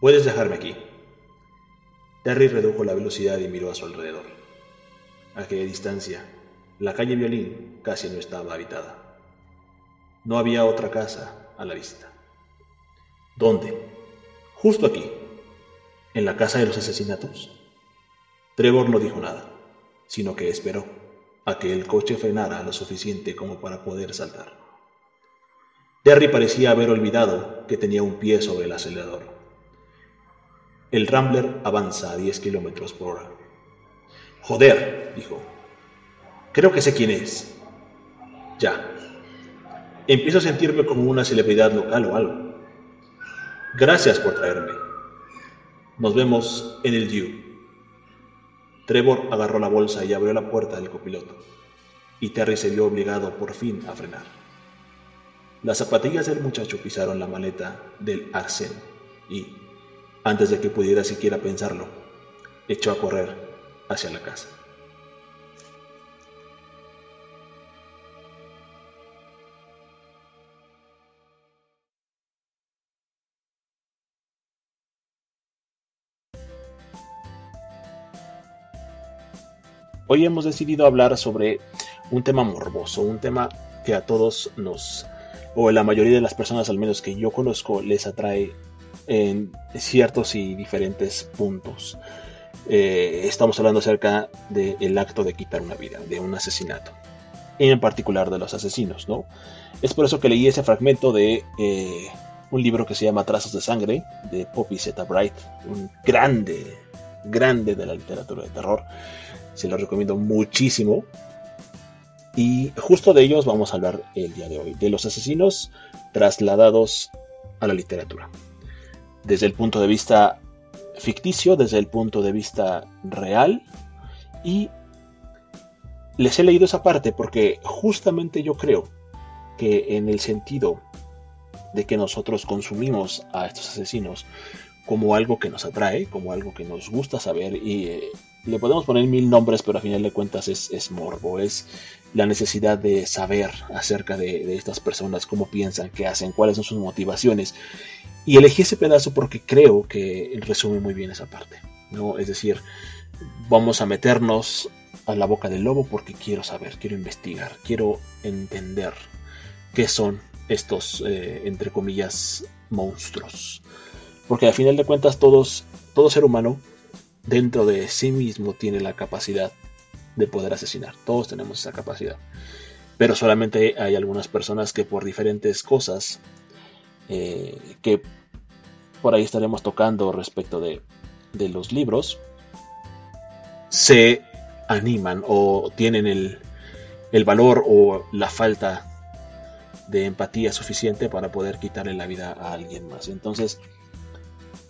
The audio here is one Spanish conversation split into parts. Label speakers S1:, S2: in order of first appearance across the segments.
S1: Puedes dejarme aquí. Terry redujo la velocidad y miró a su alrededor. A aquella distancia, la calle Violín casi no estaba habitada. No había otra casa a la vista. ¿Dónde? Justo aquí, en la casa de los asesinatos. Trevor no dijo nada, sino que esperó a que el coche frenara lo suficiente como para poder saltar. Terry parecía haber olvidado que tenía un pie sobre el acelerador. El Rambler avanza a 10 kilómetros por hora. Joder, dijo. Creo que sé quién es. Ya. Empiezo a sentirme como una celebridad local o algo. Gracias por traerme. Nos vemos en el Dew. Trevor agarró la bolsa y abrió la puerta del copiloto, y Terry se vio obligado por fin a frenar. Las zapatillas del muchacho pisaron la maleta del Arsen y, antes de que pudiera siquiera pensarlo, echó a correr hacia la casa. Hoy hemos decidido hablar sobre un tema morboso, un tema que a todos nos, o a la mayoría de las personas al menos que yo conozco, les atrae en ciertos y diferentes puntos. Eh, estamos hablando acerca del acto de quitar una vida, de un asesinato, en particular de los asesinos, ¿no? Es por eso que leí ese fragmento de eh, un libro que se llama Trazos de Sangre, de Poppy Zeta Bright, un grande, grande de la literatura de terror se los recomiendo muchísimo. Y justo de ellos vamos a hablar el día de hoy, de los asesinos trasladados a la literatura. Desde el punto de vista ficticio, desde el punto de vista real. Y les he leído esa parte porque justamente yo creo que en el sentido de que nosotros consumimos a estos asesinos como algo que nos atrae, como algo que nos gusta saber y eh, le podemos poner mil nombres, pero a final de cuentas es, morbo, es la necesidad de saber acerca de, estas personas, cómo piensan, qué hacen, cuáles son sus motivaciones. Y elegí ese pedazo porque creo que resume muy bien esa parte. ¿no? Es decir, vamos a meternos a la boca del lobo porque quiero saber, quiero investigar, quiero entender qué son estos, eh, entre comillas, monstruos. Porque a final de cuentas todos, todo ser humano dentro de sí mismo tiene la capacidad de poder asesinar. Todos tenemos esa capacidad. Pero solamente hay algunas personas que por diferentes cosas eh, que por ahí estaremos tocando respecto de, de los libros, se animan o tienen el, el valor o la falta de empatía suficiente para poder quitarle la vida a alguien más. Entonces,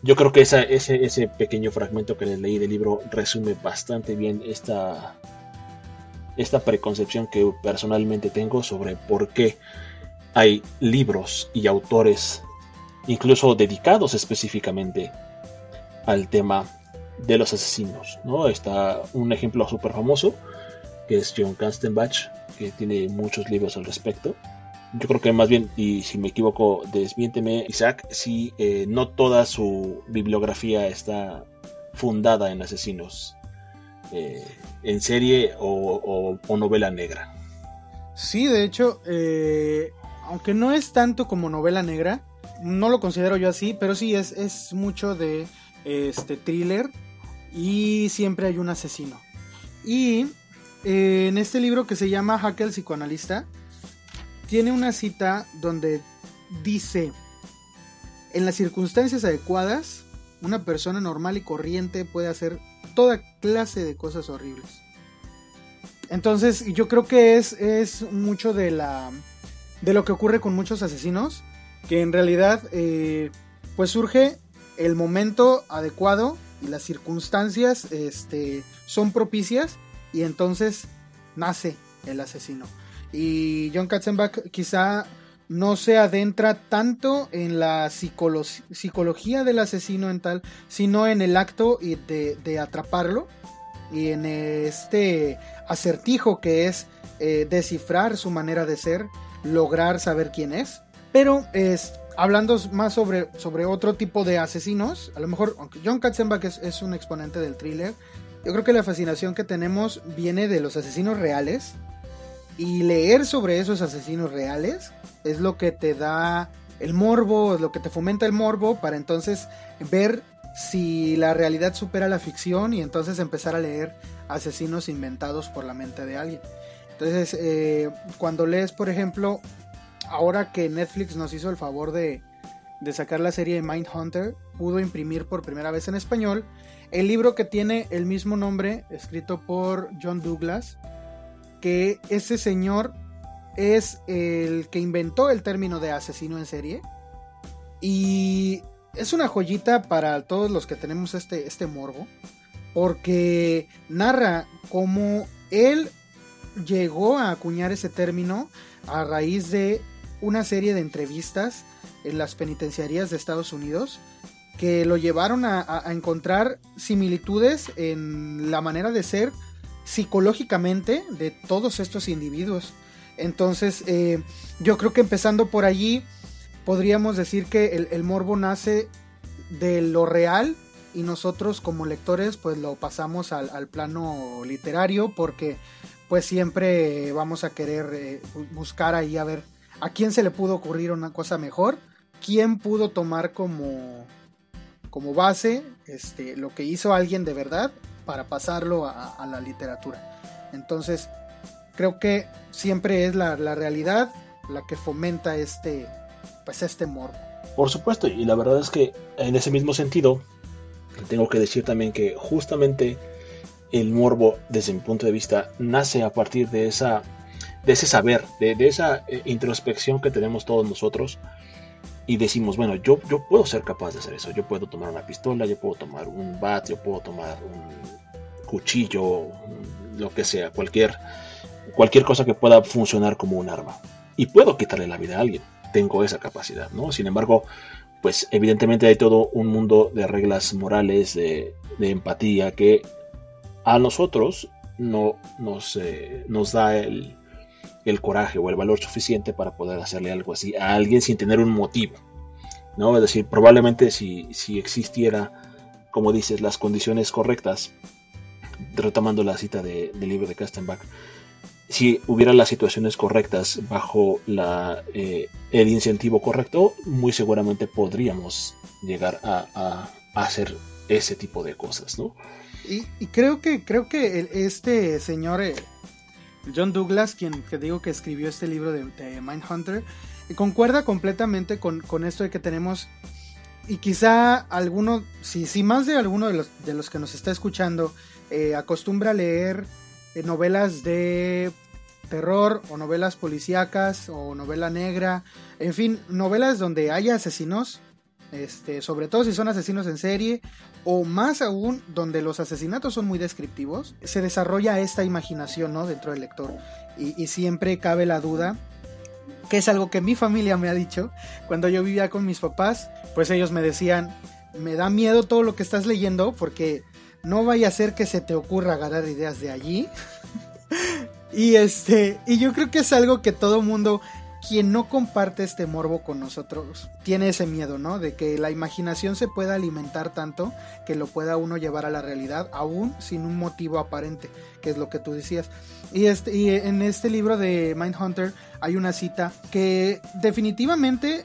S1: yo creo que ese, ese pequeño fragmento que les leí del libro resume bastante bien esta, esta preconcepción que personalmente tengo sobre por qué hay libros y autores, incluso dedicados específicamente al tema de los asesinos. ¿no? Está un ejemplo súper famoso, que es John Kastenbach, que tiene muchos libros al respecto yo creo que más bien, y si me equivoco, desmiénteme, Isaac, si eh, no toda su bibliografía está fundada en asesinos eh, en serie o, novela negra.
S2: Sí, de hecho, eh, aunque no es tanto como novela negra, no lo considero yo así, pero sí es, es mucho de este thriller y siempre hay un asesino. Y en este libro que se llama Hack el psicoanalista, tiene una cita donde dice, en las circunstancias adecuadas, una persona normal y corriente puede hacer toda clase de cosas horribles. Entonces yo creo que es, es mucho de, la, de lo que ocurre con muchos asesinos, que en realidad eh, pues surge el momento adecuado y las circunstancias este, son propicias y entonces nace el asesino. Y John Katzenbach quizá no se adentra tanto en la psicología del asesino en tal, sino en el acto de, de atraparlo y en este acertijo que es eh, descifrar su manera de ser, lograr saber quién es. Pero es, hablando más sobre, sobre otro tipo de asesinos, a lo mejor, John Katzenbach es, es un exponente del thriller, yo creo que la fascinación que tenemos viene de los asesinos reales. Y leer sobre esos asesinos reales es lo que te da el morbo, es lo que te fomenta el morbo para entonces ver si la realidad supera la ficción y entonces empezar a leer asesinos inventados por la mente de alguien. Entonces, eh, cuando lees, por ejemplo, ahora que Netflix nos hizo el favor de, de sacar la serie Mindhunter, pudo imprimir por primera vez en español el libro que tiene el mismo nombre, escrito por John Douglas, que ese señor es el que inventó el término de asesino en serie. Y es una joyita para todos los que tenemos este, este morbo, porque narra cómo él llegó a acuñar ese término a raíz de una serie de entrevistas en las penitenciarías de Estados Unidos que lo llevaron a, encontrar similitudes en la manera de ser psicológicamente de todos estos individuos. Entonces, eh, yo creo que empezando por allí, podríamos decir que el, morbo nace de lo real y nosotros como lectores pues lo pasamos al, plano literario porque pues siempre vamos a querer eh, buscar ahí a ver a quién se le pudo ocurrir una cosa mejor, quién pudo tomar como como base este, lo que hizo alguien de verdad para pasarlo a, la literatura. Entonces, creo que siempre es la, realidad la que fomenta este, pues este morbo.
S1: Por supuesto, y la verdad es que en ese mismo sentido, tengo que decir también que justamente el morbo, desde mi punto de vista, nace a partir de esa de ese saber, de, esa eh, introspección que tenemos todos nosotros y decimos, bueno, yo, yo puedo ser capaz de hacer eso, yo puedo tomar una pistola, yo puedo tomar un bat, yo puedo tomar un cuchillo, lo que sea, cualquier, cualquier cosa que pueda funcionar como un arma. Y puedo quitarle la vida a alguien, tengo esa capacidad, ¿no? Sin embargo, pues evidentemente hay todo un mundo de reglas morales, de, empatía, que a nosotros no nos, eh, da el, coraje o el valor suficiente para poder hacerle algo así a alguien sin tener un motivo. ¿no? Es decir, probablemente si, si existiera, como dices, las condiciones correctas, retomando la cita del libro de Kastenbach, si hubiera las situaciones correctas bajo la, eh, el incentivo correcto, muy seguramente podríamos llegar a, hacer ese tipo de cosas, ¿no?
S2: Y, creo que creo que este señor eh, John Douglas, quien que digo que escribió este libro de, Mindhunter, concuerda completamente con, esto de que tenemos, y quizá alguno, si, si más de alguno de los, de los que nos está escuchando eh, acostumbra a leer eh, novelas de terror o novelas policíacas o novela negra, en fin, novelas donde haya asesinos, este, sobre todo si son asesinos en serie, o más aún donde los asesinatos son muy descriptivos, se desarrolla esta imaginación ¿no? dentro del lector. Y, siempre cabe la duda, que es algo que mi familia me ha dicho, cuando yo vivía con mis papás, pues ellos me decían, me da miedo todo lo que estás leyendo porque no vaya a ser que se te ocurra agarrar ideas de allí. y este, y yo creo que es algo que todo mundo quien no comparte este morbo con nosotros tiene ese miedo, ¿no? De que la imaginación se pueda alimentar tanto que lo pueda uno llevar a la realidad, aún sin un motivo aparente, que es lo que tú decías. Y, este, y en este libro de Mindhunter hay una cita que definitivamente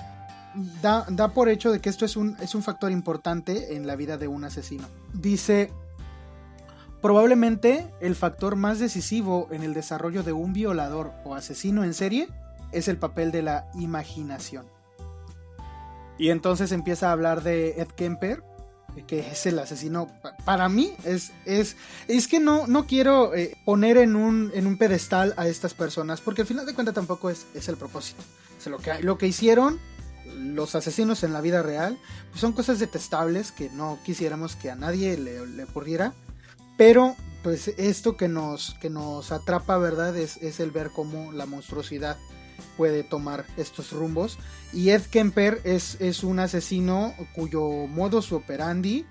S2: da, da por hecho de que esto es un, es un factor importante en la vida de un asesino. Dice, probablemente el factor más decisivo en el desarrollo de un violador o asesino en serie es el papel de la imaginación. Y entonces empieza a hablar de Ed Kemper, que es el asesino. Para mí es, es, es que no, no quiero eh, poner en un, en un pedestal a estas personas, porque al final de cuentas tampoco es, es el propósito. lo, que, lo que hicieron los asesinos en la vida real pues son cosas detestables que no quisiéramos que a nadie le, le ocurriera. Pero pues esto que nos, que nos atrapa, ¿verdad? Es, es el ver cómo la monstruosidad puede tomar estos rumbos. Y Ed Kemper es, es un asesino cuyo modus operandi,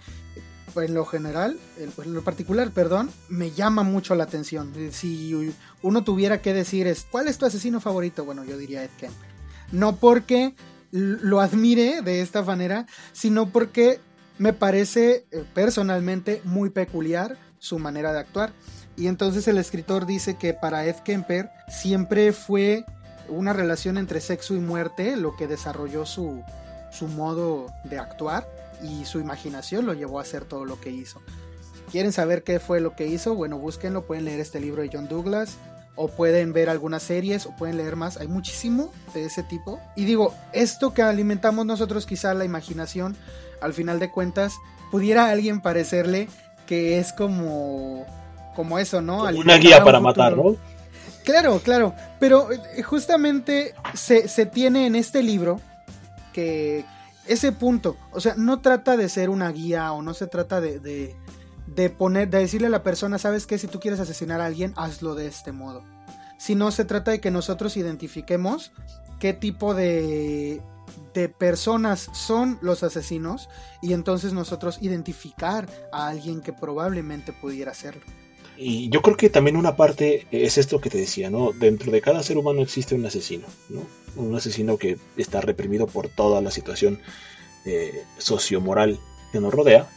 S2: en lo general, en lo particular, perdón, me llama mucho la atención. Si uno tuviera que decir es, ¿cuál es tu asesino favorito? Bueno, yo diría Ed Kemper. No porque lo admire de esta manera, sino porque me parece eh, personalmente muy peculiar su manera de actuar. Y entonces el escritor dice que para Ed Kemper siempre fue una relación entre sexo y muerte lo que desarrolló su, su modo de actuar y su imaginación lo llevó a hacer todo lo que hizo. ¿Quieren saber qué fue lo que hizo? Bueno, búsquenlo, pueden leer este libro de John Douglas o pueden ver algunas series o pueden leer más. Hay muchísimo de ese tipo. Y digo, esto que alimentamos nosotros, quizá la imaginación, al final de cuentas, pudiera a alguien parecerle que es como, como eso, ¿no?
S1: Una guía para matar, ¿no?
S2: Claro, claro. Pero eh, justamente se, se tiene en este libro que ese punto, o sea, no trata de ser una guía o no se trata de, de, poner, de decirle a la persona, sabes que si tú quieres asesinar a alguien, hazlo de este modo. Sino se trata de que nosotros identifiquemos qué tipo de, de personas son los asesinos y entonces nosotros identificar a alguien que probablemente pudiera hacerlo.
S1: Y yo creo que también una parte es esto que te decía, ¿no? Dentro de cada ser humano existe un asesino, ¿no? Un asesino que está reprimido por toda la situación eh, sociomoral que nos rodea.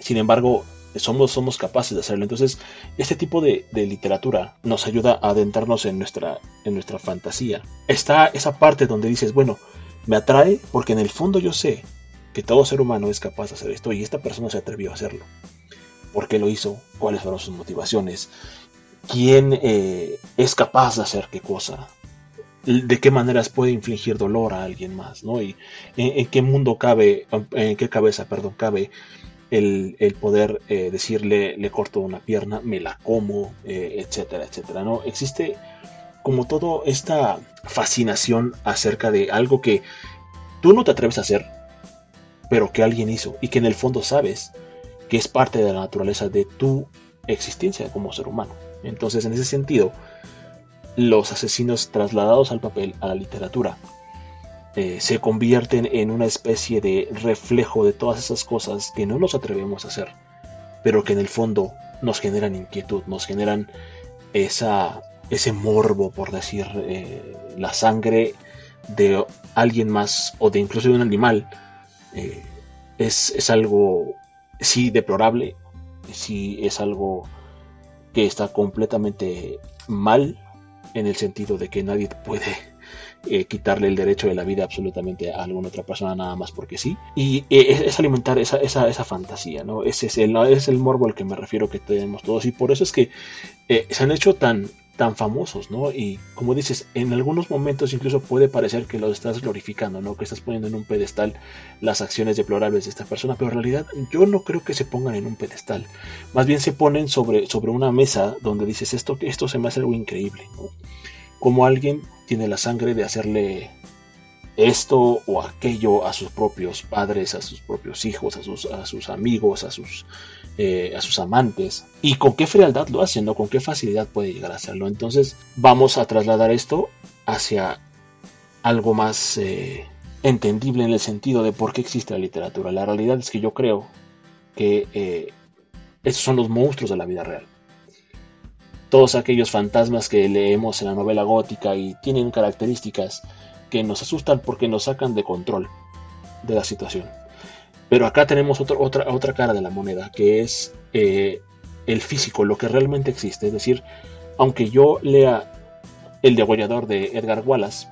S1: Sin embargo, somos, somos capaces de hacerlo. Entonces, este tipo de, literatura nos ayuda a adentrarnos en nuestra, en nuestra fantasía. Está esa parte donde dices, bueno, me atrae porque en el fondo yo sé que todo ser humano es capaz de hacer esto y esta persona se atrevió a hacerlo. ¿Por qué lo hizo? ¿Cuáles fueron sus motivaciones? ¿Quién eh, es capaz de hacer qué cosa? de qué maneras puede infligir dolor a alguien más, ¿no? Y en, qué mundo cabe, en qué cabeza, perdón, cabe el, poder eh, decirle, le corto una pierna, me la como, eh, etcétera, etcétera, ¿no? Existe como toda esta fascinación acerca de algo que tú no te atreves a hacer, pero que alguien hizo y que en el fondo sabes que es parte de la naturaleza de tu existencia como ser humano. Entonces, en ese sentido, los asesinos trasladados al papel, a la literatura, eh, se convierten en una especie de reflejo de todas esas cosas que no nos atrevemos a hacer, pero que en el fondo nos generan inquietud, nos generan esa, ese morbo, por decir, eh, la sangre de alguien más o de incluso de un animal, eh, es, es, algo, sí, deplorable, sí, es algo que está completamente mal en el sentido de que nadie puede eh, quitarle el derecho de la vida absolutamente a alguna otra persona nada más porque sí. Y eh, es, alimentar esa, esa, esa, fantasía, ¿no? Ese es el, es el morbo al que me refiero que tenemos todos. Y por eso es que eh, se han hecho tan, tan famosos, ¿no? Y como dices, en algunos momentos incluso puede parecer que los estás glorificando, ¿no? Que estás poniendo en un pedestal las acciones deplorables de esta persona, pero en realidad yo no creo que se pongan en un pedestal. Más bien se ponen sobre, sobre una mesa donde dices, esto, esto se me hace algo increíble. Como alguien tiene la sangre de hacerle esto o aquello a sus propios padres, a sus propios hijos, a sus, a sus amigos, a sus, eh, a sus amantes. Y con qué frialdad lo hacen. Con qué facilidad puede llegar a hacerlo. Entonces vamos a trasladar esto hacia algo más eh, entendible en el sentido de por qué existe la literatura. La realidad es que yo creo que eh, esos son los monstruos de la vida real todos aquellos fantasmas que leemos en la novela gótica y tienen características que nos asustan porque nos sacan de control de la situación. Pero acá tenemos otra, otra cara de la moneda, que es eh, el físico, lo que realmente existe. Es decir, aunque yo lea El degollador de Edgar Wallace,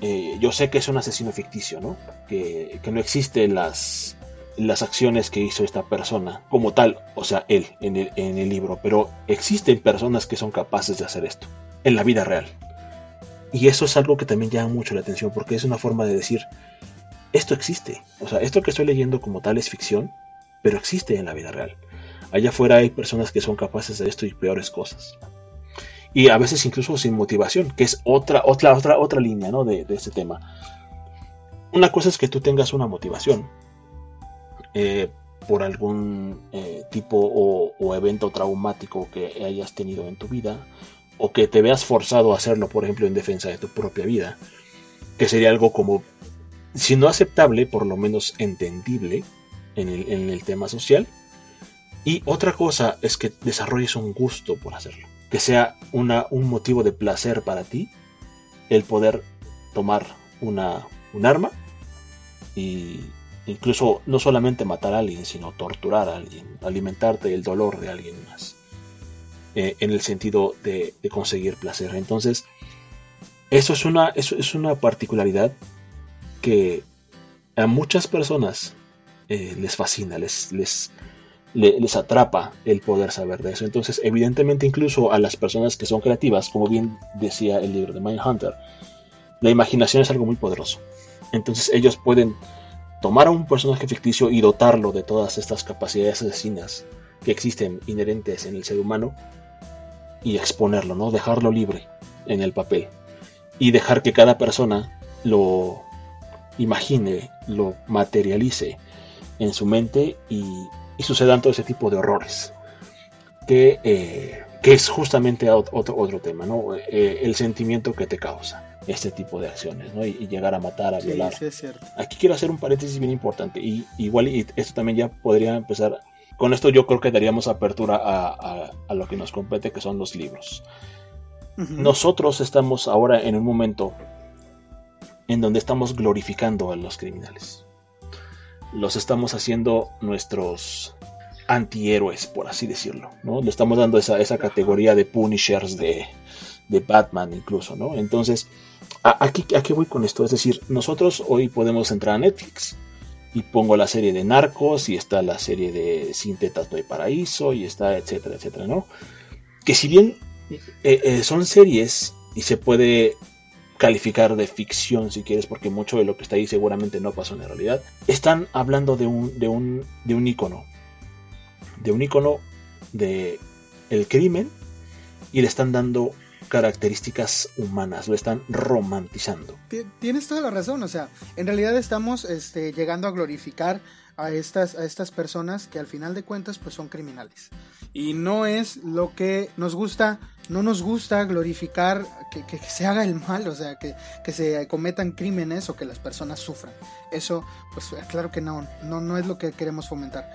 S1: eh, yo sé que es un asesino ficticio, ¿no? Que, que no existen las, las acciones que hizo esta persona como tal, o sea, él en el, en el libro, pero existen personas que son capaces de hacer esto en la vida real. Y eso es algo que también llama mucho la atención porque es una forma de decir, esto existe, o sea, esto que estoy leyendo como tal es ficción, pero existe en la vida real. Allá afuera hay personas que son capaces de esto y peores cosas. Y a veces incluso sin motivación, que es otra, otra, otra, otra línea ¿no? de, este tema. Una cosa es que tú tengas una motivación, eh, por algún eh, tipo o, evento traumático que hayas tenido en tu vida o que te veas forzado a hacerlo, por ejemplo, en defensa de tu propia vida, que sería algo como, si no aceptable, por lo menos entendible en el, tema social. Y otra cosa es que desarrolles un gusto por hacerlo, que sea una, un motivo de placer para ti el poder tomar una, un arma y incluso no solamente matar a alguien, sino torturar a alguien, alimentarte el dolor de alguien más, eh, en el sentido de, conseguir placer. Entonces, eso es una, eso es una particularidad que a muchas personas eh, les fascina, les, les, les, atrapa el poder saber de eso. Entonces, evidentemente, incluso a las personas que son creativas, como bien decía el libro de Mindhunter, la imaginación es algo muy poderoso. Entonces, ellos pueden tomar a un personaje ficticio y dotarlo de todas estas capacidades asesinas que existen inherentes en el ser humano y exponerlo, ¿no? Dejarlo libre en el papel y dejar que cada persona lo imagine, lo materialice en su mente y, sucedan todo ese tipo de horrores que, eh, que es justamente otro, otro tema, ¿no? Eh, el sentimiento que te causa este tipo de acciones, ¿no? Y, llegar a matar, a violar. Aquí quiero hacer un paréntesis bien importante y igual y esto también ya podría empezar. Con esto yo creo que daríamos apertura a, a, lo que nos compete, que son los libros. Nosotros estamos ahora en un momento en donde estamos glorificando a los criminales. Los estamos haciendo nuestros antihéroes, por así decirlo, ¿no? Le estamos dando esa, esa categoría de punishers de, de Batman incluso, ¿no? Entonces, aquí, ¿a qué voy con esto? Es decir, nosotros hoy podemos entrar a Netflix y pongo la serie de Narcos y está la serie de Sin Tetas No hay Paraíso y está etcétera, etcétera, ¿no? Que si bien eh, eh, son series y se puede calificar de ficción si quieres porque mucho de lo que está ahí seguramente no pasó en la realidad, están hablando de un, de un, de un icono, de un icono de el crimen y le están dando características humanas, lo están romantizando.
S2: Tienes toda la razón, o sea, en realidad estamos este, llegando a glorificar a estas, a estas personas que al final de cuentas pues son criminales. Y no es lo que nos gusta, no nos gusta glorificar que, se haga el mal, o sea, que, que, se cometan crímenes o que las personas sufran. Eso, pues claro que no, no, no es lo que queremos fomentar.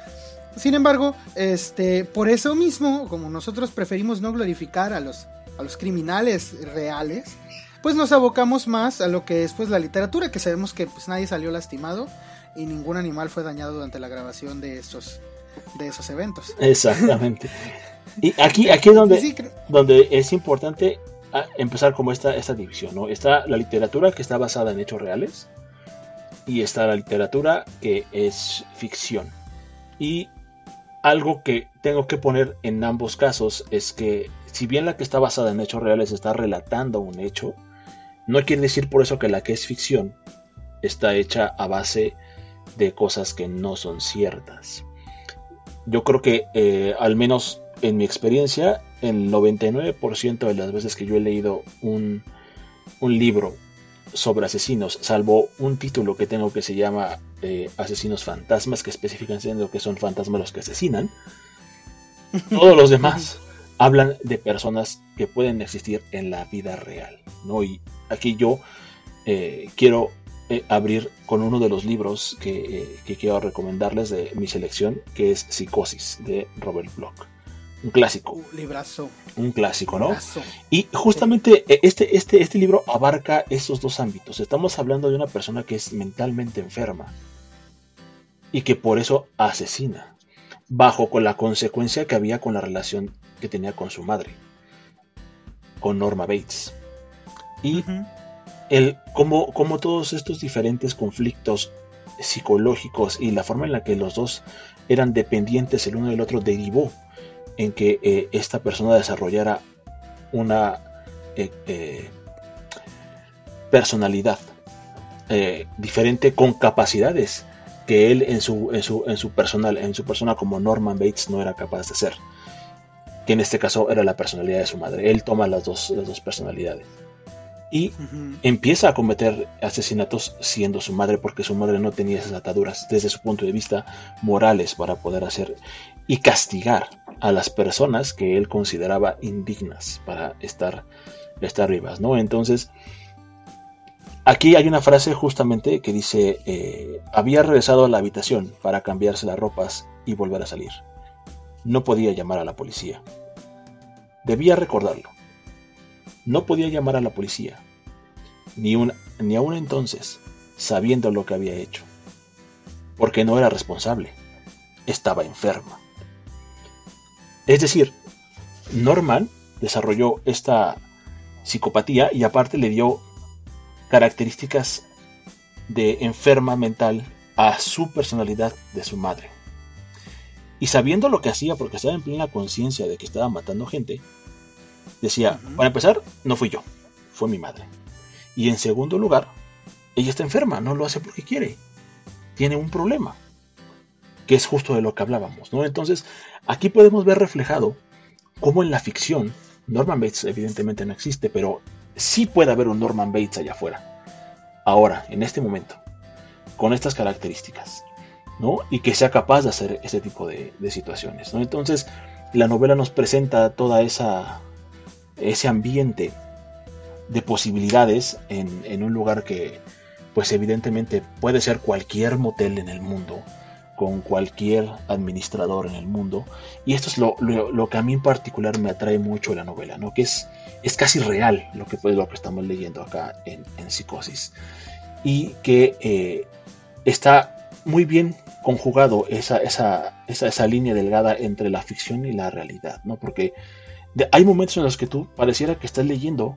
S2: Sin embargo, este, por eso mismo, como nosotros preferimos no glorificar a los a los criminales reales, pues nos abocamos más a lo que es pues la literatura, que sabemos que pues nadie salió lastimado y ningún animal fue dañado durante la grabación de estos de esos eventos.
S1: Exactamente. Y aquí, aquí es donde, donde es importante ah, empezar como esta, esta división, ¿no? Está la literatura que está basada en hechos reales y está la literatura que es ficción. Y algo que tengo que poner en ambos casos es que si bien la que está basada en hechos reales está relatando un hecho, no quiere decir por eso que la que es ficción está hecha a base de cosas que no son ciertas. Yo creo que eh, al menos en mi experiencia, el 99% de las veces que yo he leído un, un libro sobre asesinos, salvo un título que tengo que se llama eh, Asesinos Fantasmas, que especifican siendo que son fantasmas los que asesinan, todos los demás hablan de personas que pueden existir en la vida real. ¿no? Y aquí yo eh, quiero eh, abrir con uno de los libros que, que, quiero recomendarles de mi selección, que es Psicosis, de Robert Bloch un clásico. Un
S2: librazo.
S1: Un clásico, ¿no? Y justamente eh, este, este, este libro abarca esos dos ámbitos. Estamos hablando de una persona que es mentalmente enferma y que por eso asesina, bajo con la consecuencia que había con la relación que tenía con su madre, con Norma Bates. Y el, como todos estos diferentes conflictos psicológicos y la forma en la que los dos eran dependientes el uno del otro derivó en que eh, esta persona desarrollara una eh, eh, personalidad diferente con capacidades que él en su, en su, en su personal, en su persona como Norman Bates no era capaz de hacer. Que en este caso era la personalidad de su madre. Él toma las dos, las dos personalidades. Y empieza a cometer asesinatos siendo su madre porque su madre no tenía esas ataduras desde su punto de vista morales para poder hacer y castigar a las personas que él consideraba indignas para estar, estar vivas, ¿no? Entonces, aquí hay una frase justamente que dice, eh, había regresado a la habitación para cambiarse las ropas y volver a salir. No podía llamar a la policía. Debía recordarlo. No podía llamar a la policía. ni, ni aún entonces, sabiendo lo que había hecho, porque no era responsable, estaba enferma. Es decir, Norman desarrolló esta psicopatía y aparte le dio características de enferma mental a su personalidad de su madre. Y sabiendo lo que hacía, porque estaba en plena conciencia de que estaba matando gente, decía, para empezar, no fui yo, fue mi madre. Y en segundo lugar, ella está enferma, no lo hace porque quiere. Tiene un problema, que es justo de lo que hablábamos, ¿no? Entonces, aquí podemos ver reflejado cómo en la ficción, Norman Bates evidentemente no existe, pero sí puede haber un Norman Bates allá afuera. Ahora, en este momento, con estas características, ¿no? Y que sea capaz de hacer ese tipo de, situaciones, ¿no? Entonces, la novela nos presenta toda esa ese ambiente de posibilidades en, en, un lugar que pues evidentemente puede ser cualquier motel en el mundo con cualquier administrador en el mundo y esto es lo, lo, que a mí en particular me atrae mucho de la novela ¿no? que es, es casi real lo que, lo que estamos leyendo acá en, en Psicosis y que eh, está muy bien conjugado esa, esa, esa, esa, línea delgada entre la ficción y la realidad, ¿no? Porque hay momentos en los que tú pareciera que estás leyendo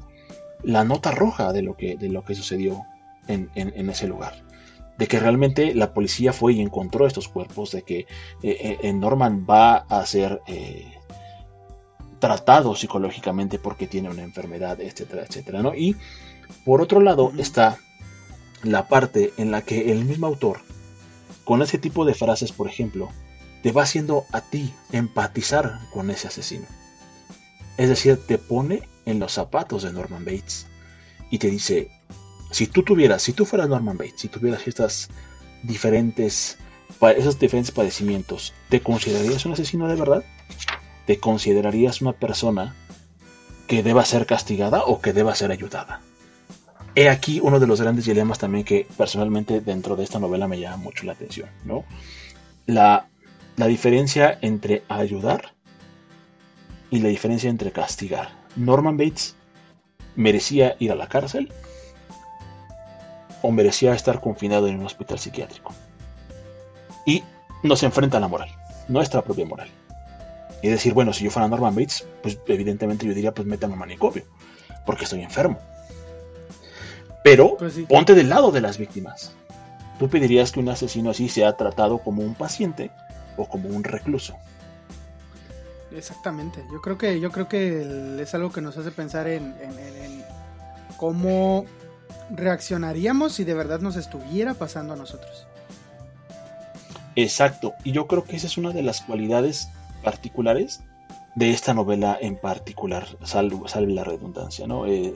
S1: la nota roja de lo que, de lo que sucedió en, en, ese lugar. De que realmente la policía fue y encontró estos cuerpos, de que eh, eh Norman va a ser eh, tratado psicológicamente porque tiene una enfermedad, etcétera, etcétera, ¿no? Y por otro lado está la parte en la que el mismo autor, con ese tipo de frases, por ejemplo, te va haciendo a ti empatizar con ese asesino. Es decir, te pone en los zapatos de Norman Bates y te dice, si tú tuvieras, si tú fueras Norman Bates, si tuvieras estas diferentes, esos diferentes padecimientos, ¿te considerarías un asesino de verdad? ¿Te considerarías una persona que deba ser castigada o que deba ser ayudada? He aquí uno de los grandes dilemas también que personalmente dentro de esta novela me llama mucho la atención, ¿no? La, la diferencia entre ayudar y la diferencia entre castigar. Norman Bates merecía ir a la cárcel o merecía estar confinado en un hospital psiquiátrico. Y nos enfrenta a la moral, nuestra propia moral. Y decir, bueno, si yo fuera Norman Bates, pues evidentemente yo diría, pues métame a manicomio, porque estoy enfermo. Pero pues ponte del lado de las víctimas. Tú pedirías que un asesino así sea tratado como un paciente o como un recluso.
S2: Exactamente. Yo creo que yo creo que es algo que nos hace pensar en, cómo reaccionaríamos si de verdad nos estuviera pasando a nosotros.
S1: Exacto. Y yo creo que esa es una de las cualidades particulares de esta novela en particular, salve, la redundancia, ¿no? Eh,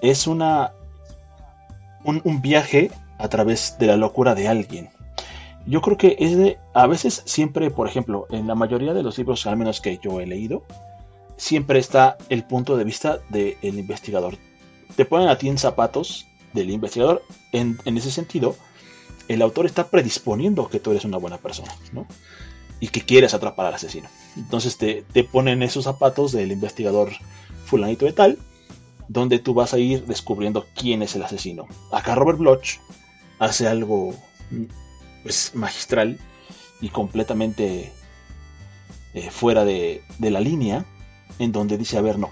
S1: es una un, viaje a través de la locura de alguien. Yo creo que es de, a veces siempre, por ejemplo, en la mayoría de los libros, al menos que yo he leído, siempre está el punto de vista del investigador. Te ponen a ti en zapatos del investigador. En, ese sentido, el autor está predisponiendo que tú eres una buena persona, ¿no? Y que quieres atrapar al asesino. Entonces te, te ponen esos zapatos del investigador fulanito de tal donde tú vas a ir descubriendo quién es el asesino. Acá Robert Bloch hace algo pues, magistral y completamente eh, fuera de, de, la línea, en donde dice, a ver, no,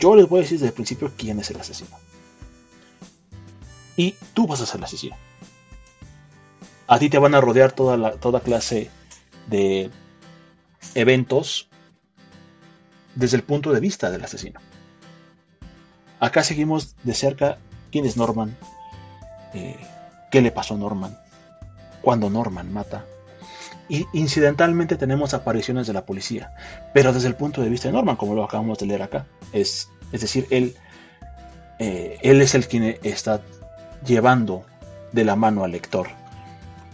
S1: yo les voy a decir desde el principio quién es el asesino. Y tú vas a ser el asesino. A ti te van a rodear toda, la, toda clase de eventos desde el punto de vista del asesino. Acá seguimos de cerca quién es Norman, eh, qué le pasó a Norman, cuando Norman mata. Y incidentalmente tenemos apariciones de la policía, pero desde el punto de vista de Norman, como lo acabamos de leer acá. Es, es decir, él, eh, él es el quien está llevando de la mano al lector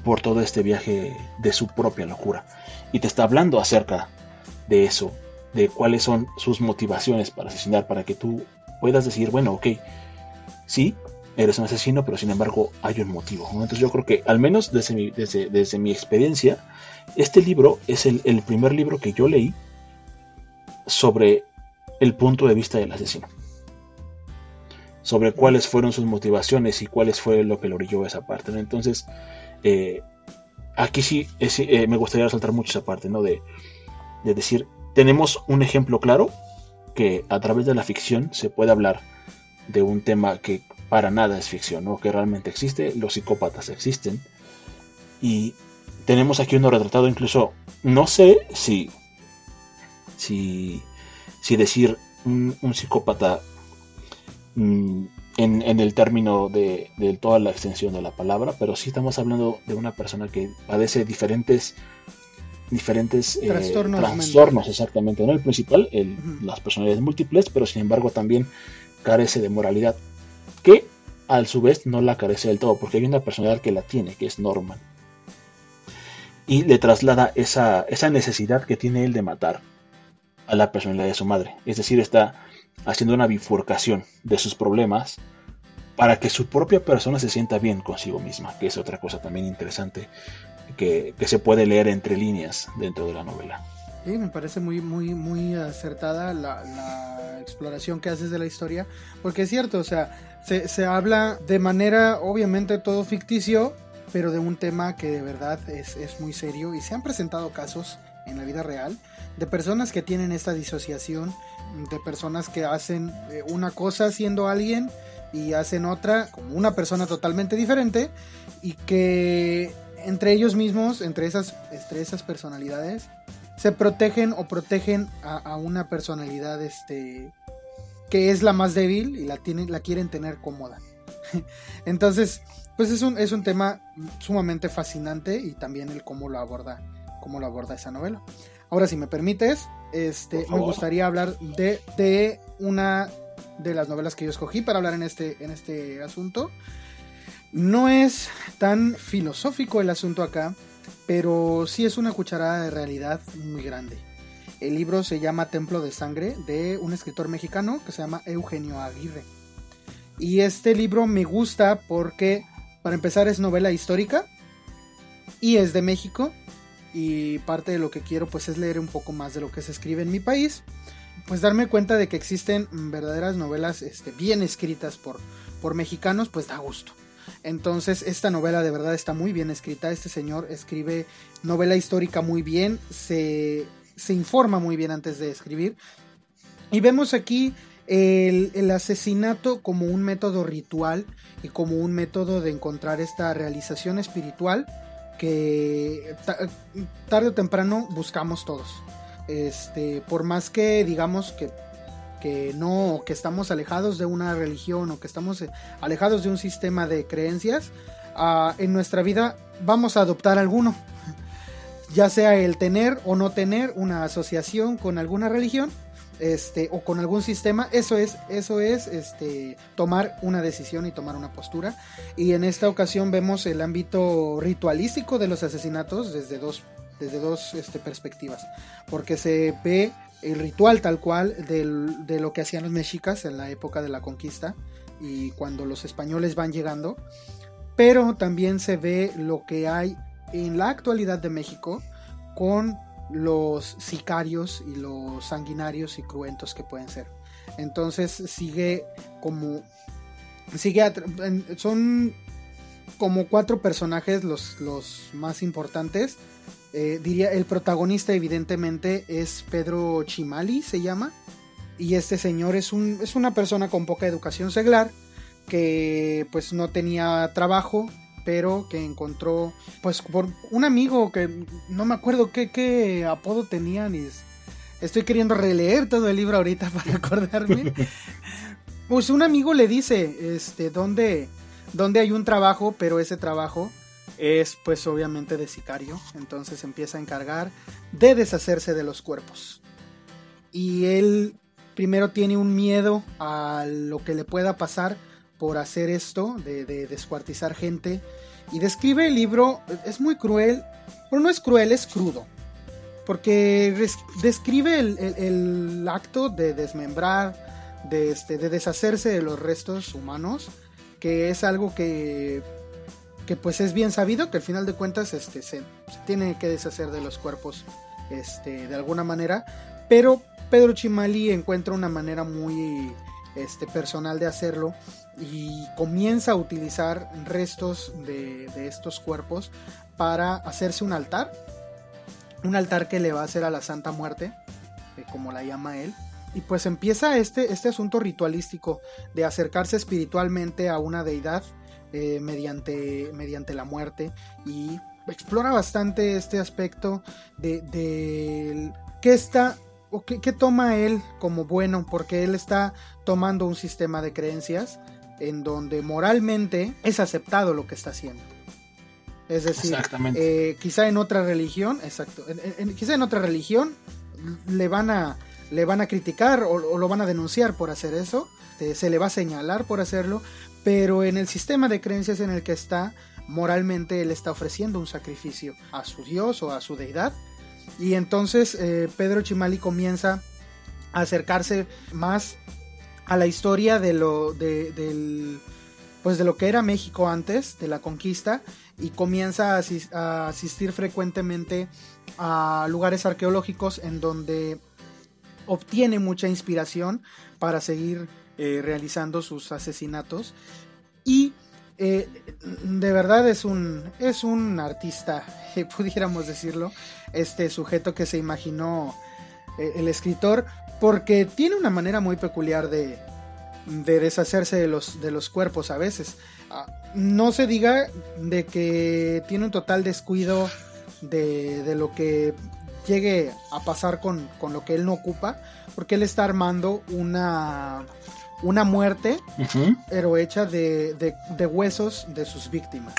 S1: por todo este viaje de su propia locura. Y te está hablando acerca de eso, de cuáles son sus motivaciones para asesinar, para que tú puedas decir, bueno, ok, sí, eres un asesino, pero sin embargo hay un motivo. Entonces yo creo que, al menos desde mi, desde, mi experiencia, este libro es el, primer libro que yo leí sobre el punto de vista del asesino. sobre cuáles fueron sus motivaciones y cuáles fue lo que lo orilló a esa parte. Entonces, eh, aquí sí eh, me gustaría resaltar mucho esa parte, ¿no? De, de decir, tenemos un ejemplo claro que a través de la ficción se puede hablar de un tema que para nada es ficción, ¿no? que realmente existe, los psicópatas existen. Y tenemos aquí uno retratado incluso, no sé si, si, si decir un, psicópata mm, en, el término de, toda la extensión de la palabra, pero sí estamos hablando de una persona que padece diferentes diferentes
S2: eh,
S1: trastornos, exactamente, ¿no? El principal, el, las personalidades múltiples, pero sin embargo también carece de moralidad, que a su vez no la carece del todo, porque hay una personalidad que la tiene, que es Norman. Y le traslada esa, esa necesidad que tiene él de matar a la personalidad de su madre. Es decir, está haciendo una bifurcación de sus problemas para que su propia persona se sienta bien consigo misma, que es otra cosa también interesante que, se puede leer entre líneas dentro de la novela.
S2: Sí, me parece muy, muy, muy acertada la, exploración que haces de la historia, porque es cierto, o sea, se, se, habla de manera obviamente todo ficticio, pero de un tema que de verdad es, es muy serio y se han presentado casos en la vida real de personas que tienen esta disociación, de personas que hacen eh, una cosa siendo alguien y hacen otra como una persona totalmente diferente y que entre ellos mismos, entre esas, entre esas personalidades, se protegen o protegen a, una personalidad este, que es la más débil y la, tienen, la quieren tener cómoda. Entonces, pues es un, es un tema sumamente fascinante y también el cómo lo aborda, cómo lo aborda esa novela. Ahora, si me permites, este, me gustaría hablar de, de, una de las novelas que yo escogí para hablar en este, en este asunto. No es tan filosófico el asunto acá, pero sí es una cucharada de realidad muy grande. El libro se llama Templo de Sangre de un escritor mexicano que se llama Eugenio Aguirre. Y este libro me gusta porque, para empezar, es novela histórica y es de México. Y parte de lo que quiero pues es leer un poco más de lo que se escribe en mi país. Pues darme cuenta de que existen verdaderas novelas este, bien escritas por, por mexicanos, pues da gusto. Entonces, esta novela de verdad está muy bien escrita. Este señor escribe novela histórica muy bien, se, informa muy bien antes de escribir. Y vemos aquí el, asesinato como un método ritual y como un método de encontrar esta realización espiritual que tarde o temprano buscamos todos. Este, por más que digamos que que no, que estamos alejados de una religión o que estamos eh, alejados de un sistema de creencias, ah, en nuestra vida vamos a adoptar alguno. Ya sea el tener o no tener una asociación con alguna religión, este, o con algún sistema, eso es, eso es este, tomar una decisión y tomar una postura. Y en esta ocasión vemos el ámbito ritualístico de los asesinatos desde dos, desde dos este, perspectivas, porque se ve el ritual tal cual de lo que hacían los mexicas en la época de la conquista y cuando los españoles van llegando, pero también se ve lo que hay en la actualidad de México con los sicarios y los sanguinarios y cruentos que pueden ser. Entonces sigue como sigue son como cuatro personajes los, los más importantes eh, diría, el protagonista evidentemente es Pedro Chimali, se llama. Y este señor es, un, es una persona con poca educación seglar, que pues no tenía trabajo, pero que encontró, pues por un amigo que no me acuerdo qué, qué apodo tenía, ni estoy queriendo releer todo el libro ahorita para acordarme. pues un amigo le dice, este, dónde, dónde hay un trabajo, pero ese trabajo es pues obviamente de sicario, entonces empieza a encargar de deshacerse de los cuerpos. Y él primero tiene un miedo a lo que le pueda pasar por hacer esto, de, descuartizar gente. Y describe el libro, es muy cruel, pero no es cruel, es crudo. Porque describe el, acto de desmembrar, de, este, de deshacerse de los restos humanos, que es algo que que pues es bien sabido que al final de cuentas este, se, tiene que deshacer de los cuerpos este, de alguna manera, pero Pedro Chimali encuentra una manera muy este, personal de hacerlo y comienza a utilizar restos de, estos cuerpos para hacerse un altar, un altar que le va a hacer a la Santa Muerte, eh, como la llama él, y pues empieza este, este asunto ritualístico de acercarse espiritualmente a una deidad eh, mediante, mediante la muerte y explora bastante este aspecto de, de qué está o qué, toma él como bueno, porque él está tomando un sistema de creencias en donde moralmente es aceptado lo que está haciendo. Es decir, eh, quizá en otra religión, exacto, quizá en otra religión le van a, le van a criticar o, lo van a denunciar por hacer eso, eh, se le va a señalar por hacerlo, pero en el sistema de creencias en el que está, moralmente él está ofreciendo un sacrificio a su Dios o a su deidad. Y entonces eh, Pedro Chimali comienza a acercarse más a la historia de lo, de, del, pues de lo que era México antes de la conquista y comienza a, asistir frecuentemente a lugares arqueológicos en donde obtiene mucha inspiración para seguir eh, realizando sus asesinatos y eh, de verdad es un, es un artista, pudiéramos decirlo, este sujeto que se imaginó eh, el escritor, porque tiene una manera muy peculiar de, de deshacerse de los, de los cuerpos a veces. Ah, no se diga de que tiene un total descuido de, de lo que llegue a pasar con, con, lo que él no ocupa, porque él está armando una, una muerte, pero hecha de, de, huesos de sus víctimas.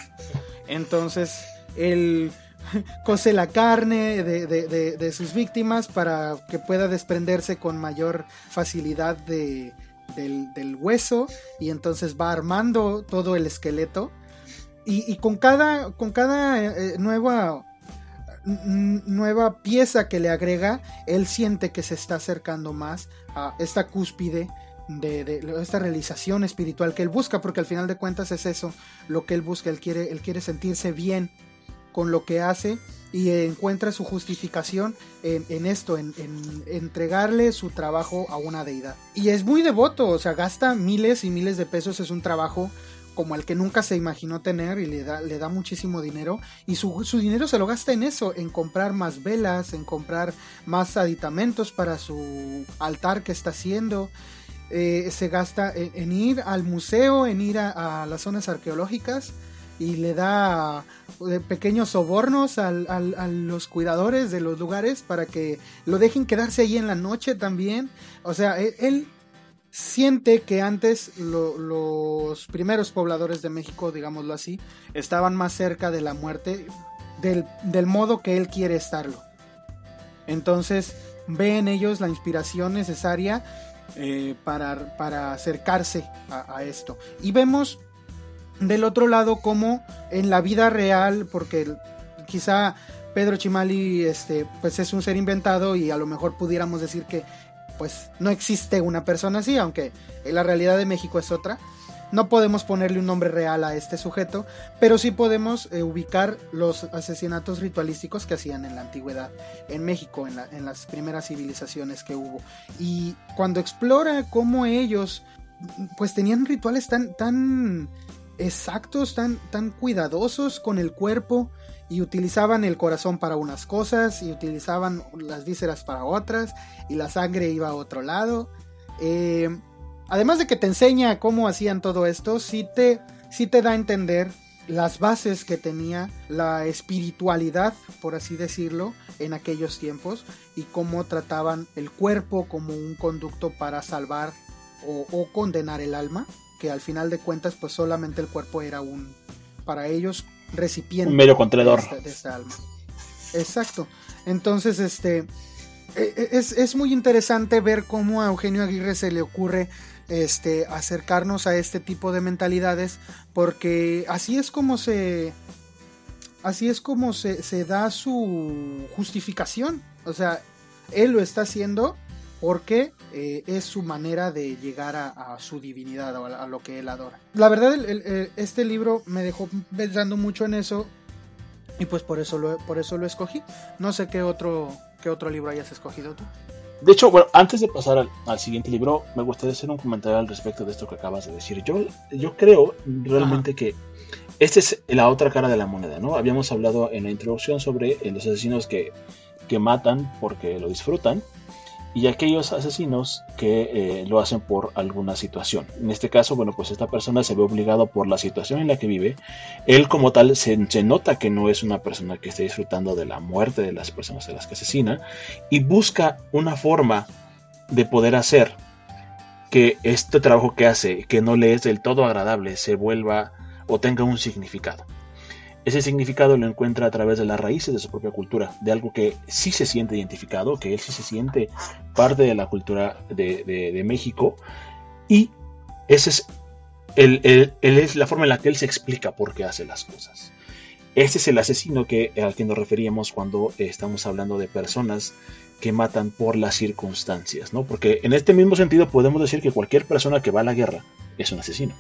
S2: Entonces, él cose la carne de, de, sus víctimas para que pueda desprenderse con mayor facilidad del, del, hueso y entonces va armando todo el esqueleto y, con cada, con cada eh, nueva nueva pieza que le agrega, él siente que se está acercando más a esta cúspide de, esta realización espiritual que él busca, porque al final de cuentas es eso lo que él busca, él quiere, él quiere sentirse bien con lo que hace y encuentra su justificación en, esto, en, entregarle su trabajo a una deidad. Y es muy devoto, o sea, gasta miles y miles de pesos, es un trabajo como el que nunca se imaginó tener y le da, le da muchísimo dinero y su, su, dinero se lo gasta en eso, en comprar más velas, en comprar más aditamentos para su altar que está haciendo eh, se gasta en, ir al museo, en ir a, las zonas arqueológicas y le da eh, pequeños sobornos a los cuidadores de los lugares para que lo dejen quedarse ahí en la noche también. O sea, e, él, siente que antes los primeros pobladores de México, digámoslo así, estaban más cerca de la muerte del, del modo que él quiere estarlo. Entonces ve en ellos la inspiración necesaria eh, para, para, acercarse a, esto. Y vemos del otro lado como en la vida real, porque quizá Pedro Chimali este, pues es un ser inventado y a lo mejor pudiéramos decir que pues no existe una persona así, aunque la realidad de México es otra. No podemos ponerle un nombre real a este sujeto, pero sí podemos eh, ubicar los asesinatos ritualísticos que hacían en la antigüedad, en México, en, las primeras civilizaciones que hubo. Y cuando explora cómo ellos, pues tenían rituales tan, tan exactos, tan, tan cuidadosos con el cuerpo, y utilizaban el corazón para unas cosas y utilizaban las vísceras para otras y la sangre iba a otro lado. Eh, además de que te enseña cómo hacían todo esto, sí te, sí te da a entender las bases que tenía la espiritualidad, por así decirlo, en aquellos tiempos y cómo trataban el cuerpo como un conducto para salvar o, condenar el alma, que al final de cuentas pues solamente el cuerpo era un, para ellos, recipiente.
S1: Un medio contenedor.
S2: De, esta, alma. Exacto. Entonces, este, e, e, es, es muy interesante ver cómo a Eugenio Aguirre se le ocurre este, acercarnos a este tipo de mentalidades, porque así es como se, así es como se, se da su justificación. O sea, él lo está haciendo porque eh, es su manera de llegar a, su divinidad o a, lo que él adora. La verdad, este libro me dejó pensando mucho en eso y pues por eso lo, por eso lo escogí. No sé qué otro, qué otro libro hayas escogido tú.
S1: De hecho, bueno, antes de pasar al, siguiente libro, me gustaría hacer un comentario al respecto de esto que acabas de decir. Yo, yo creo realmente que esta es la otra cara de la moneda, ¿no? Habíamos hablado en la introducción sobre los asesinos que, que matan porque lo disfrutan y aquellos asesinos que eh, lo hacen por alguna situación. En este caso, bueno, pues esta persona se ve obligado por la situación en la que vive. Él como tal se, nota que no es una persona que esté disfrutando de la muerte de las personas a las que asesina y busca una forma de poder hacer que este trabajo que hace, que no le es del todo agradable, se vuelva o tenga un significado. Ese significado lo encuentra a través de las raíces de su propia cultura, de algo que sí se siente identificado, que él sí se siente parte de la cultura de, México, y esa es, es la forma en la que él se explica por qué hace las cosas. Este es el asesino que, al que nos referíamos cuando estamos hablando de personas que matan por las circunstancias, ¿no? Porque en este mismo sentido podemos decir que cualquier persona que va a la guerra es un asesino.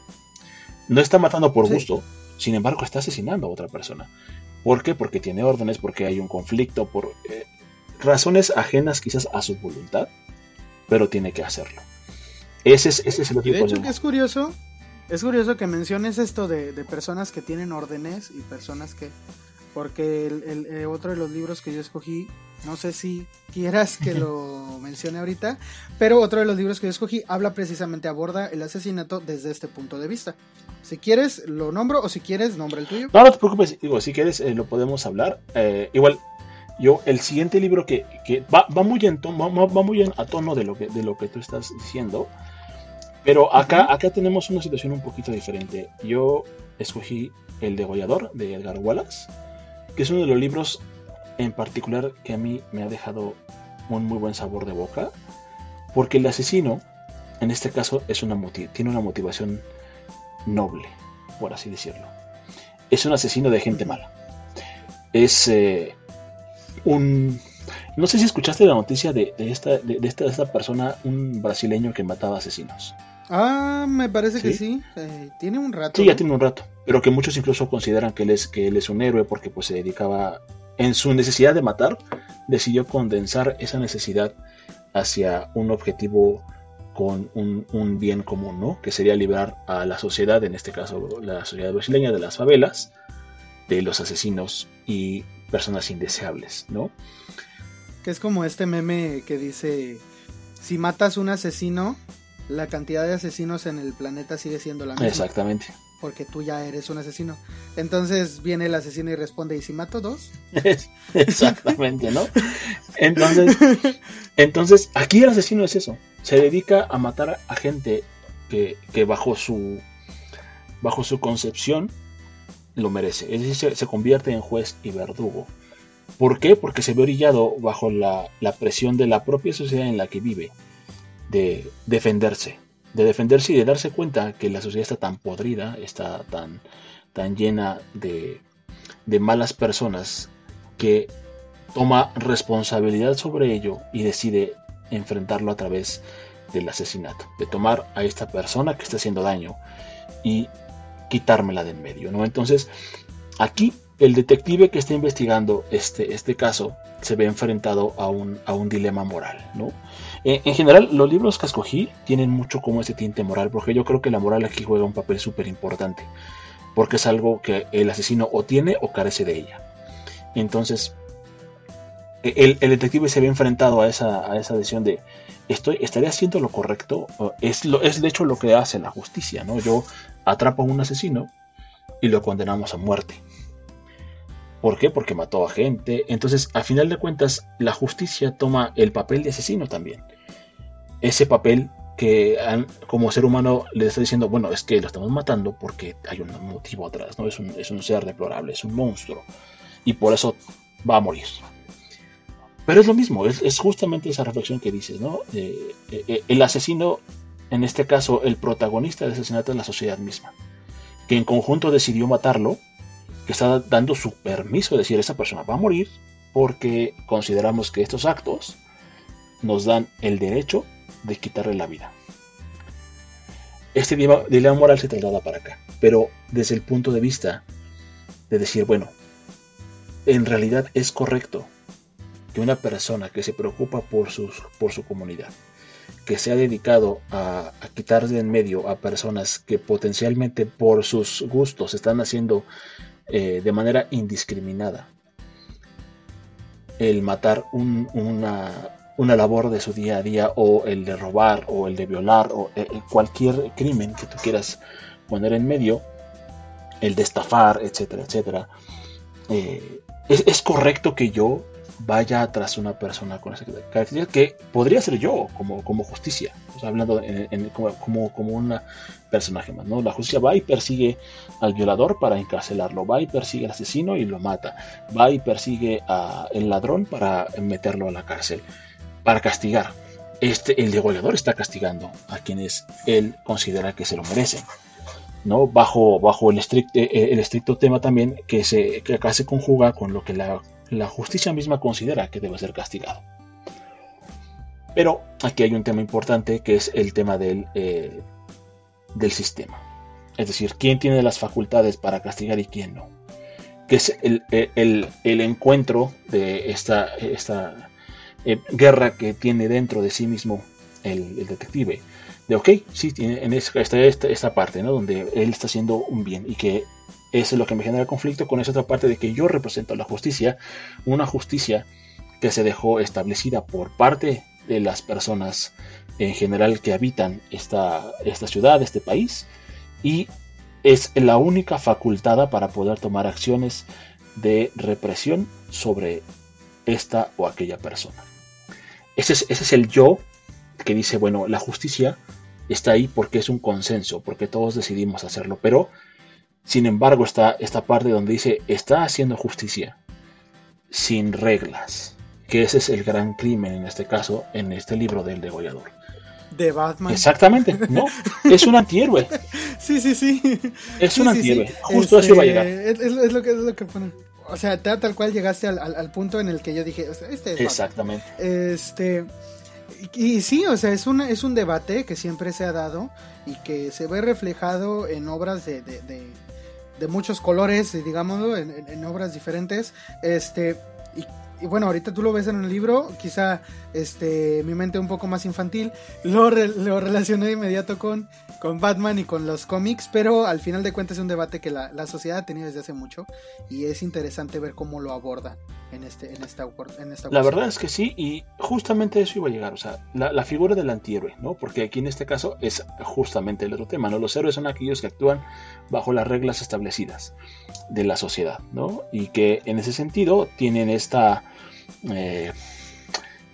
S1: No está matando por gusto, sin embargo, está asesinando a otra persona. ¿Por qué? Porque tiene órdenes, porque hay un conflicto, por eh, razones ajenas quizás a su voluntad, pero tiene que hacerlo. Ese es, ese es el
S2: De hecho, que es curioso, es curioso que menciones esto de, personas que tienen órdenes y personas que. Porque el, eh, otro de los libros que yo escogí, no sé si quieras que lo mencione ahorita, pero otro de los libros que yo escogí habla precisamente, aborda el asesinato desde este punto de vista. Si quieres, lo nombro o si quieres, nombra el tuyo.
S1: No, no te preocupes. Digo, si quieres, eh, lo podemos hablar. Eh, igual, yo, el siguiente libro que, va, muy, en va, muy a tono de lo, que, de lo que tú estás diciendo. Pero acá, acá tenemos una situación un poquito diferente. Yo escogí El degollador de Edgar Wallace, que es uno de los libros en particular que a mí me ha dejado un muy buen sabor de boca. Porque el asesino, en este caso, es una tiene una motivación noble, por así decirlo. Es un asesino de gente mala. Es eh, un... No sé si escuchaste la noticia de, esta, de, esta, persona, un brasileño que mataba asesinos.
S2: Ah, me parece que sí. Eh, tiene un rato.
S1: Sí, ya tiene un rato. Pero que muchos incluso consideran que él es, que él es un héroe porque pues, se dedicaba, en su necesidad de matar, decidió condensar esa necesidad hacia un objetivo con un, bien común, ¿no? Que sería liberar a la sociedad, en este caso la sociedad brasileña, de las favelas, de los asesinos y personas indeseables, ¿no?
S2: Que es como este meme que dice, si matas un asesino, la cantidad de asesinos en el planeta sigue siendo la misma.
S1: Exactamente.
S2: Porque tú ya eres un asesino. Entonces viene el asesino y responde, ¿y si mato dos?
S1: Exactamente, ¿no? Entonces, entonces, aquí el asesino es eso se dedica a matar a gente que, bajo su bajo su concepción lo merece. Es decir, se, convierte en juez y verdugo. ¿Por qué? Porque se ve orillado bajo la, presión de la propia sociedad en la que vive de defenderse. De defenderse y de darse cuenta que la sociedad está tan podrida, está tan, tan llena de, de malas personas que toma responsabilidad sobre ello y decide enfrentarlo a través del asesinato, de tomar a esta persona que está haciendo daño y quitármela de en medio, ¿no? Entonces, aquí el detective que está investigando este, este caso se ve enfrentado a un, a un dilema moral, ¿no? En, general, los libros que escogí tienen mucho como ese tinte moral, porque yo creo que la moral aquí juega un papel súper importante, porque es algo que el asesino o tiene o carece de ella. Entonces, el, detective se ve enfrentado a esa, a esa decisión de estoy, ¿estaré haciendo lo correcto? Es, es de hecho lo que hace la justicia, ¿no? Yo atrapo a un asesino y lo condenamos a muerte. ¿Por qué? Porque mató a gente. Entonces, a final de cuentas, la justicia toma el papel de asesino también. Ese papel que como ser humano le está diciendo, bueno, es que lo estamos matando porque hay un motivo atrás, ¿no? Es un, ser deplorable, es un monstruo. Y por eso va a morir. Pero es lo mismo, es, justamente esa reflexión que dices, ¿no? Eh, eh, el asesino, en este caso, el protagonista del asesinato es la sociedad misma, que en conjunto decidió matarlo, que está dando su permiso de decir, esa persona va a morir porque consideramos que estos actos nos dan el derecho de quitarle la vida. Este dilema moral se traslada para acá, pero desde el punto de vista de decir, bueno, en realidad es correcto que una persona que se preocupa por, sus, por su comunidad, que se ha dedicado a, quitar de en medio a personas que potencialmente por sus gustos están haciendo eh, de manera indiscriminada el matar una, una, labor de su día a día o el de robar o el de violar o eh, cualquier crimen que tú quieras poner en medio, el de estafar, etcétera, etcétera. Eh, es, correcto que yo vaya tras una persona con esa característica que podría ser yo como, como justicia, hablando como, como, un personaje más, ¿no? La justicia va y persigue al violador para encarcelarlo, va y persigue al asesino y lo mata, va y persigue al ladrón para meterlo a la cárcel, para castigar. Este, el degollador está castigando a quienes él considera que se lo merecen. ¿no? bajo, bajo el, estricto, eh, eh, el estricto tema también que, se, que acá se conjuga con lo que la, justicia misma considera que debe ser castigado. Pero aquí hay un tema importante que es el tema del, eh, del sistema. Es decir, quién tiene las facultades para castigar y quién no. Que es el, el, encuentro de esta, esta guerra que tiene dentro de sí mismo el detective de, ok, sí, en esta, esta, esta parte, ¿no? Donde él está haciendo un bien y que eso es lo que me genera conflicto con esa otra parte de que yo represento la justicia, una justicia que se dejó establecida por parte de las personas en general que habitan esta, esta ciudad, este país, y es la única facultada para poder tomar acciones de represión sobre esta o aquella persona. Ese es, ese es el yo que dice, bueno, la justicia está ahí porque es un consenso, porque todos decidimos hacerlo, pero sin embargo está esta parte donde dice, está haciendo justicia sin reglas, que ese es el gran crimen en este caso, en este libro del degollador.
S2: De Batman.
S1: Exactamente, ¿no? Es un antihéroe.
S2: Sí, sí, sí.
S1: Es un antihéroe. Justo así va a llegar.
S2: Este, es, lo que, es lo que pone. O sea, tal cual llegaste al, al, punto en el que yo dije, este es
S1: Exactamente.
S2: Este y, sí, o sea, es un, es un debate que siempre se ha dado y que se ve reflejado en obras de, de, muchos colores, digámoslo, en, obras diferentes. Este, y, bueno, ahorita tú lo ves en el libro, quizá este, mi mente un poco más infantil lo, lo relacioné de inmediato con con Batman y con los cómics, pero al final de cuentas es un debate que la, sociedad ha tenido desde hace mucho y es interesante ver cómo lo aborda en, este, en, esta, en esta
S1: La verdad es que sí, y justamente eso iba a llegar, o sea, la, figura del antihéroe, ¿no? Porque aquí en este caso es justamente el otro tema, ¿no? Los héroes son aquellos que actúan bajo las reglas establecidas de la sociedad, ¿no? Y que en ese sentido tienen esta... Eh,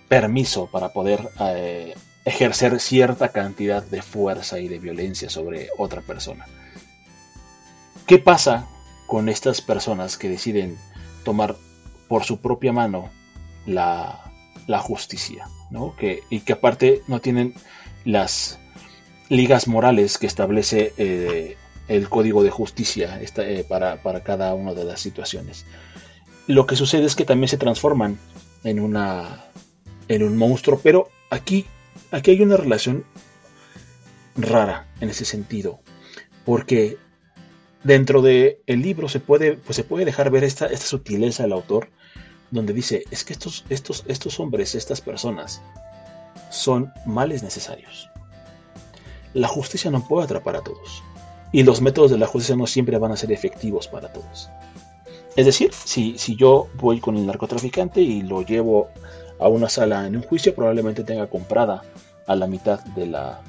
S1: permiso para poder eh, ejercer cierta cantidad de fuerza y de violencia sobre otra persona. ¿Qué pasa con estas personas que deciden tomar por su propia mano la, justicia? ¿no? Y que aparte no tienen las ligas morales que establece eh, el código de justicia para, cada una de las situaciones. Lo que sucede es que también se transforman en, una, en un monstruo, pero aquí aquí hay una relación rara en ese sentido, porque dentro del el libro se puede, pues se puede dejar ver esta, esta sutileza del autor, donde dice, es que estos, estos, estos hombres, estas personas, son males necesarios. La justicia no puede atrapar a todos, y los métodos de la justicia no siempre van a ser efectivos para todos. Es decir, si, si yo voy con el narcotraficante y lo llevo a una sala en un juicio, probablemente tenga comprada a la mitad de, la,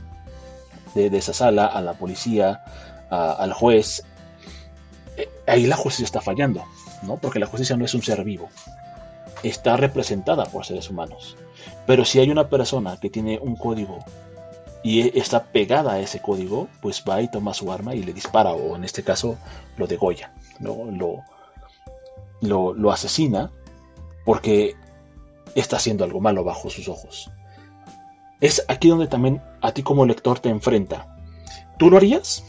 S1: de, esa sala, a la policía, al juez. Eh, ahí la justicia está fallando, ¿no? Porque la justicia no es un ser vivo. Está representada por seres humanos. Pero si hay una persona que tiene un código y e, está pegada a ese código, pues va y toma su arma y le dispara, o en este caso lo degolla, ¿no? lo, lo, asesina porque está haciendo algo malo bajo sus ojos. Es aquí donde también a ti como lector te enfrenta. ¿Tú lo harías?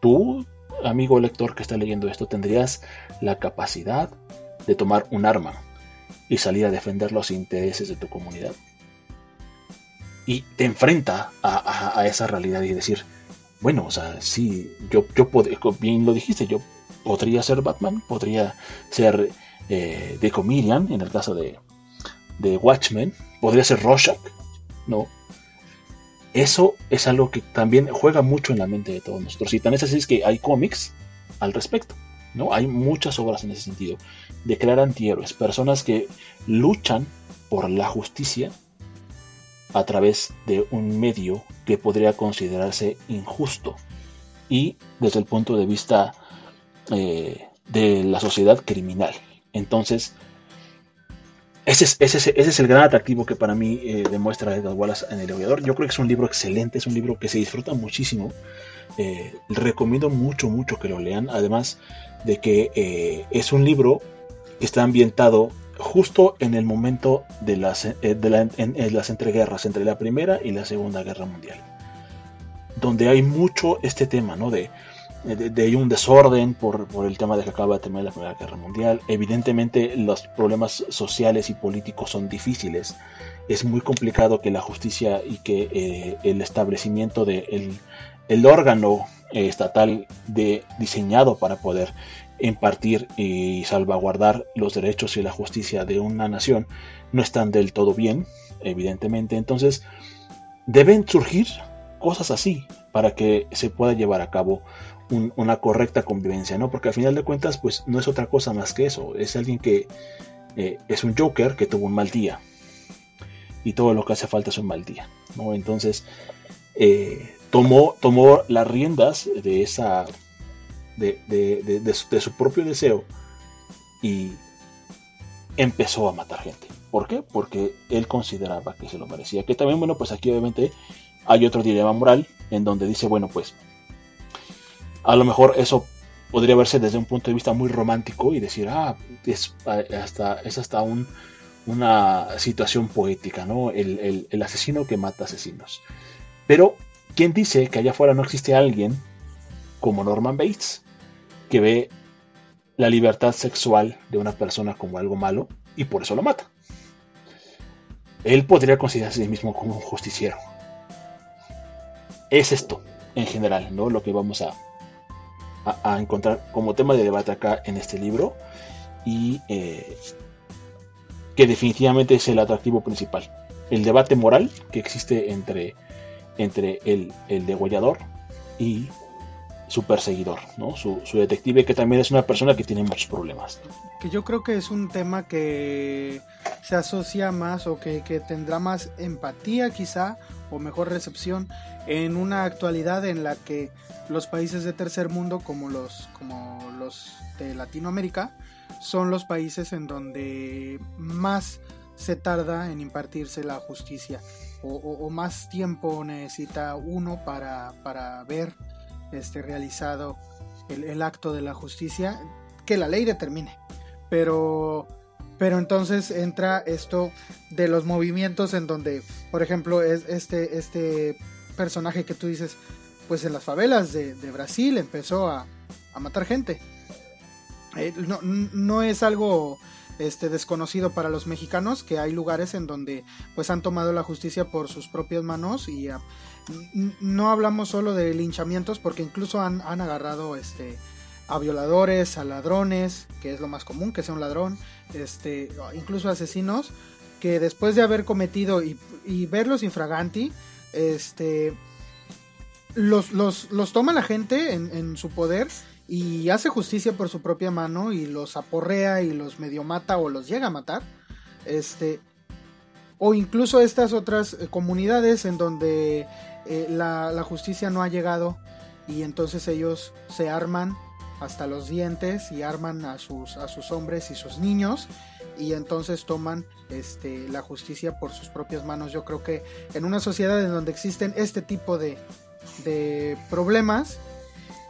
S1: ¿Tú, amigo lector que está leyendo esto, tendrías la capacidad de tomar un arma y salir a defender los intereses de tu comunidad? Y te enfrenta a, esa realidad y decir, bueno, o sea, sí, yo, yo bien lo dijiste, yo podría ser Batman, podría ser eh, de Comedian en el caso de, de Watchmen, podría ser Rorschach, ¿no? Eso es algo que también juega mucho en la mente de todos nosotros. Y también es así es que hay cómics al respecto, ¿no? Hay muchas obras en ese sentido, de crear antihéroes, personas que luchan por la justicia a través de un medio que podría considerarse injusto y desde el punto de vista eh, de la sociedad criminal. Entonces, ese es, ese, es, el gran atractivo que para mí eh, demuestra Edgar Wallace en El Aviador. Yo creo que es un libro excelente, es un libro que se disfruta muchísimo. Eh, recomiendo mucho, mucho que lo lean. Además de que es un libro que está ambientado justo en el momento de las, de las entreguerras, entre la Primera y la Segunda Guerra Mundial donde hay mucho este tema, ¿no? De, de, un desorden por, el tema de que acaba de terminar la Primera Guerra Mundial. Evidentemente los problemas sociales y políticos son difíciles. Es muy complicado que la justicia y que eh, el establecimiento de el, órgano eh, estatal de, diseñado para poder impartir y salvaguardar los derechos y la justicia de una nación no están del todo bien, evidentemente. Entonces, deben surgir cosas así para que se pueda llevar a cabo una correcta convivencia, ¿no? Porque al final de cuentas, pues no es otra cosa más que eso. Es alguien que eh, es un Joker que tuvo un mal día. Y todo lo que hace falta es un mal día, ¿no? Entonces, eh, tomó, tomó las riendas de esa. De, de, su, propio deseo y empezó a matar gente. ¿Por qué? Porque él consideraba que se lo merecía. Que también, bueno, pues aquí obviamente hay otro dilema moral en donde dice, bueno, pues a lo mejor eso podría verse desde un punto de vista muy romántico y decir, ah, es hasta, una situación poética, ¿no? El, el, asesino que mata asesinos. Pero, ¿quién dice que allá afuera no existe alguien como Norman Bates que ve la libertad sexual de una persona como algo malo y por eso lo mata? Él podría considerarse a sí mismo como un justiciero es esto en general, ¿no? Lo que vamos a, a, encontrar como tema de debate acá en este libro y eh, que definitivamente es el atractivo principal. El debate moral que existe entre, entre el, el degollador y su perseguidor, ¿no? Su, su, detective que también es una persona que tiene muchos problemas.
S2: Que yo creo que es un tema que se asocia más o que, que tendrá más empatía quizá o mejor recepción en una actualidad en la que los países de tercer mundo como los, como los de Latinoamérica son los países en donde más se tarda en impartirse la justicia o, más tiempo necesita uno para, para ver este, realizado el, el, acto de la justicia que la ley determine. Pero, pero entonces entra esto de los movimientos en donde, por ejemplo, es este, este personaje que tú dices, pues en las favelas de, Brasil empezó a, matar gente. Eh, no, es algo este, desconocido para los mexicanos, que hay lugares en donde pues han tomado la justicia por sus propias manos y no hablamos solo de linchamientos, porque incluso han, agarrado este, a violadores, a ladrones, que es lo más común, que sea un ladrón, este, incluso asesinos, que después de haber cometido y, y verlos infraganti, este, los, los, los toma la gente en, su poder y hace justicia por su propia mano y los aporrea y los medio mata o los llega a matar. Este, o incluso estas otras eh, comunidades en donde eh, la, la, justicia no ha llegado y entonces ellos se arman hasta los dientes y arman a sus, a sus hombres y sus niños y entonces toman este, la justicia por sus propias manos. Yo creo que en una sociedad en donde existen este tipo de, de problemas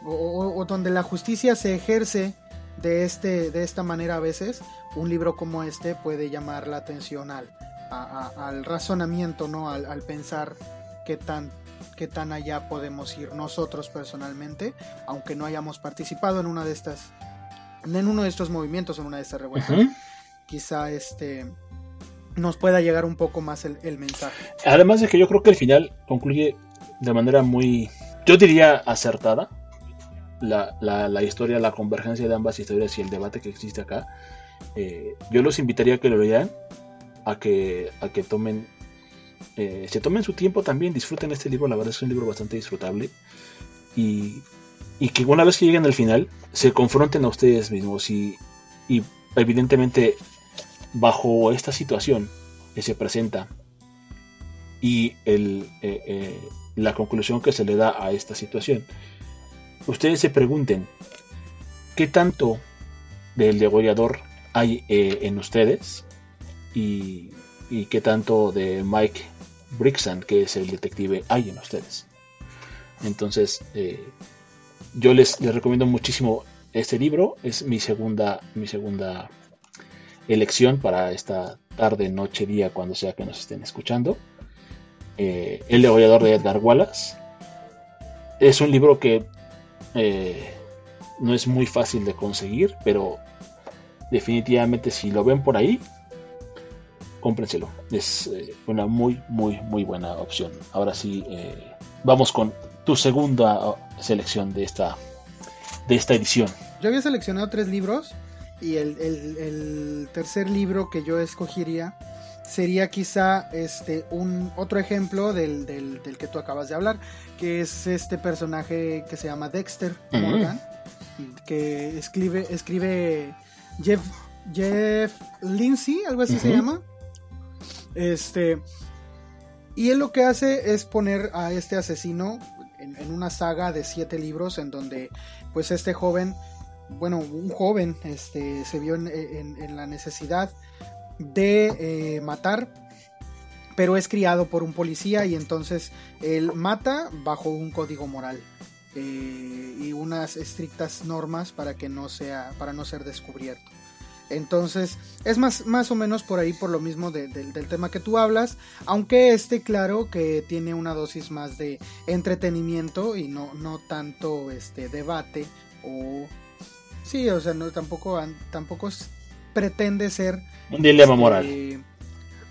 S2: o, donde la justicia se ejerce de, este, de esta manera a veces, un libro como este puede llamar la atención al, al razonamiento, ¿no? Al, al, pensar qué tan, qué tan allá podemos ir nosotros personalmente, aunque no hayamos participado en una de estas en uno de estos movimientos, en una de estas revueltas. Quizá este nos pueda llegar un poco más el, mensaje.
S1: Además de que yo creo que el final concluye de manera muy, yo diría acertada, la, la, historia, la convergencia de ambas historias y el debate que existe acá. Eh, yo los invitaría a que lo lean. a que, a que tomen, eh, se tomen su tiempo también, disfruten este libro, la verdad es un libro bastante disfrutable. Y, que una vez que lleguen al final, se confronten a ustedes mismos y, y evidentemente bajo esta situación que se presenta y eh, eh, la conclusión que se le da a esta situación, ustedes se pregunten qué tanto del degollador hay en ustedes y, y, qué tanto de Mike Brixan, que es el detective, hay en ustedes. Entonces, yo les, les recomiendo muchísimo este libro, es mi segunda, mi segunda elección para esta tarde, noche, día, cuando sea que nos estén escuchando. Eh, el degollador de Edgar Wallace. Es un libro que eh, no es muy fácil de conseguir, pero definitivamente si lo ven por ahí, cómprenselo. Es eh, una muy, muy, muy buena opción. Ahora sí, vamos con tu segunda selección de esta, de esta edición.
S2: Yo había seleccionado tres libros y el, el tercer libro que yo escogería sería quizá este un otro ejemplo del, del, que tú acabas de hablar, que es este personaje que se llama Dexter Morgan, que escribe, escribe Jeff, Jeff Lindsay, algo así se llama. Este. Y él lo que hace es poner a este asesino en, una saga de siete libros en donde pues este joven, bueno, un joven, este, se vio en, la necesidad de eh, matar, pero es criado por un policía y entonces él mata bajo un código moral eh, y unas estrictas normas para que no sea, para no ser descubierto. Entonces, es más, más o menos por ahí, por lo mismo del tema que tú hablas, aunque esté claro que tiene una dosis más de entretenimiento y no, no tanto este debate o... Sí, o sea, no, tampoco, tampoco pretende ser
S1: un dilema este, moral.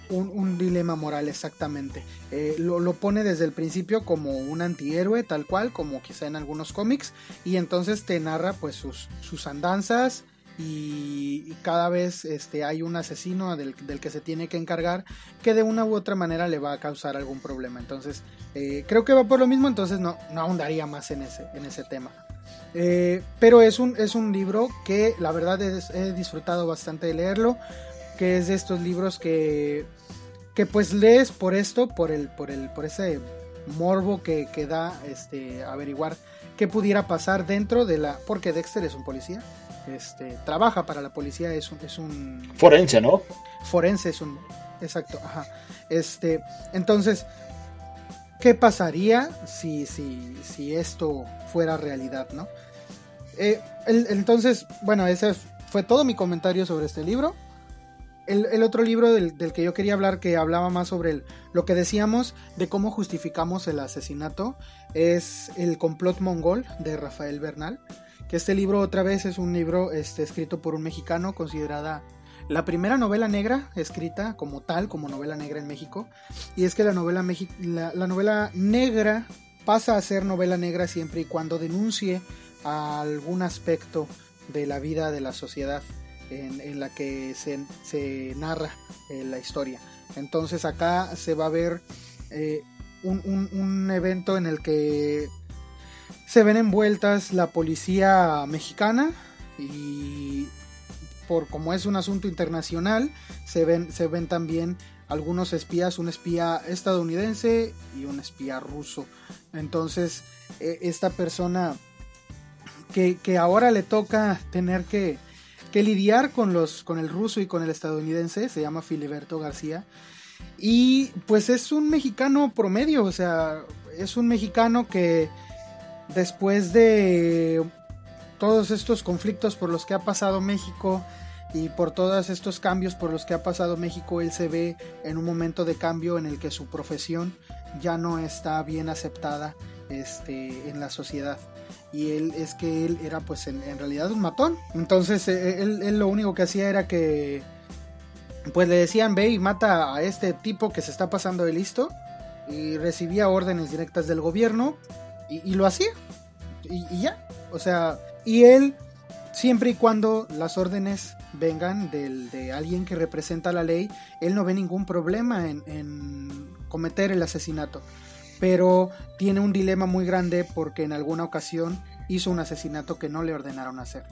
S2: Un, dilema moral, exactamente. Eh, lo, pone desde el principio como un antihéroe, tal cual, como quizá en algunos cómics, y entonces te narra pues sus, sus andanzas y, cada vez este, hay un asesino del, que se tiene que encargar que de una u otra manera le va a causar algún problema. Entonces, eh, creo que va por lo mismo, entonces no, no ahondaría más en ese, en ese tema. Eh, pero es un, es un libro que la verdad he disfrutado bastante de leerlo que es de estos libros que, que pues lees por esto, por el, por el, por ese morbo que, que da este averiguar qué pudiera pasar dentro de la. porque Dexter es un policía. Este, trabaja para la policía, es un, es un
S1: forense, ¿no?
S2: Forense es un. Exacto, ajá. Este. Entonces. ¿Qué pasaría si, si, si esto fuera realidad, no? Eh, entonces, bueno, ese fue todo mi comentario sobre este libro el, otro libro del, que yo quería hablar, que hablaba más sobre lo que decíamos de cómo justificamos el asesinato, es El complot mongol de Rafael Bernal. Que este libro otra vez es un libro este, escrito por un mexicano, considerada la primera novela negra escrita como tal, como novela negra en México. Y es que la novela, la novela negra pasa a ser novela negra siempre y cuando denuncie algún aspecto de la vida de la sociedad en, la que se, narra eh, la historia. Entonces acá se va a ver eh, un, evento en el que se ven envueltas la policía mexicana y por como es un asunto internacional se ven, se ven también algunos espías, un espía estadounidense y un espía ruso. Entonces eh, esta persona que, que ahora le toca tener que que lidiar con, los, con el ruso y con el estadounidense, se llama Filiberto García. Y pues es un mexicano promedio, o sea, es un mexicano que después de todos estos conflictos por los que ha pasado México y por todos estos cambios por los que ha pasado México, él se ve en un momento de cambio en el que su profesión ya no está bien aceptada este, en la sociedad y él es que él era pues en, realidad un matón. Entonces eh, él, lo único que hacía era que pues le decían ve y mata a este tipo que se está pasando de listo y recibía órdenes directas del gobierno y, lo hacía y, ya. O sea, y él siempre y cuando las órdenes vengan del, de alguien que representa la ley, él no ve ningún problema en, en cometer el asesinato. Pero tiene un dilema muy grande porque en alguna ocasión hizo un asesinato que no le ordenaron hacer.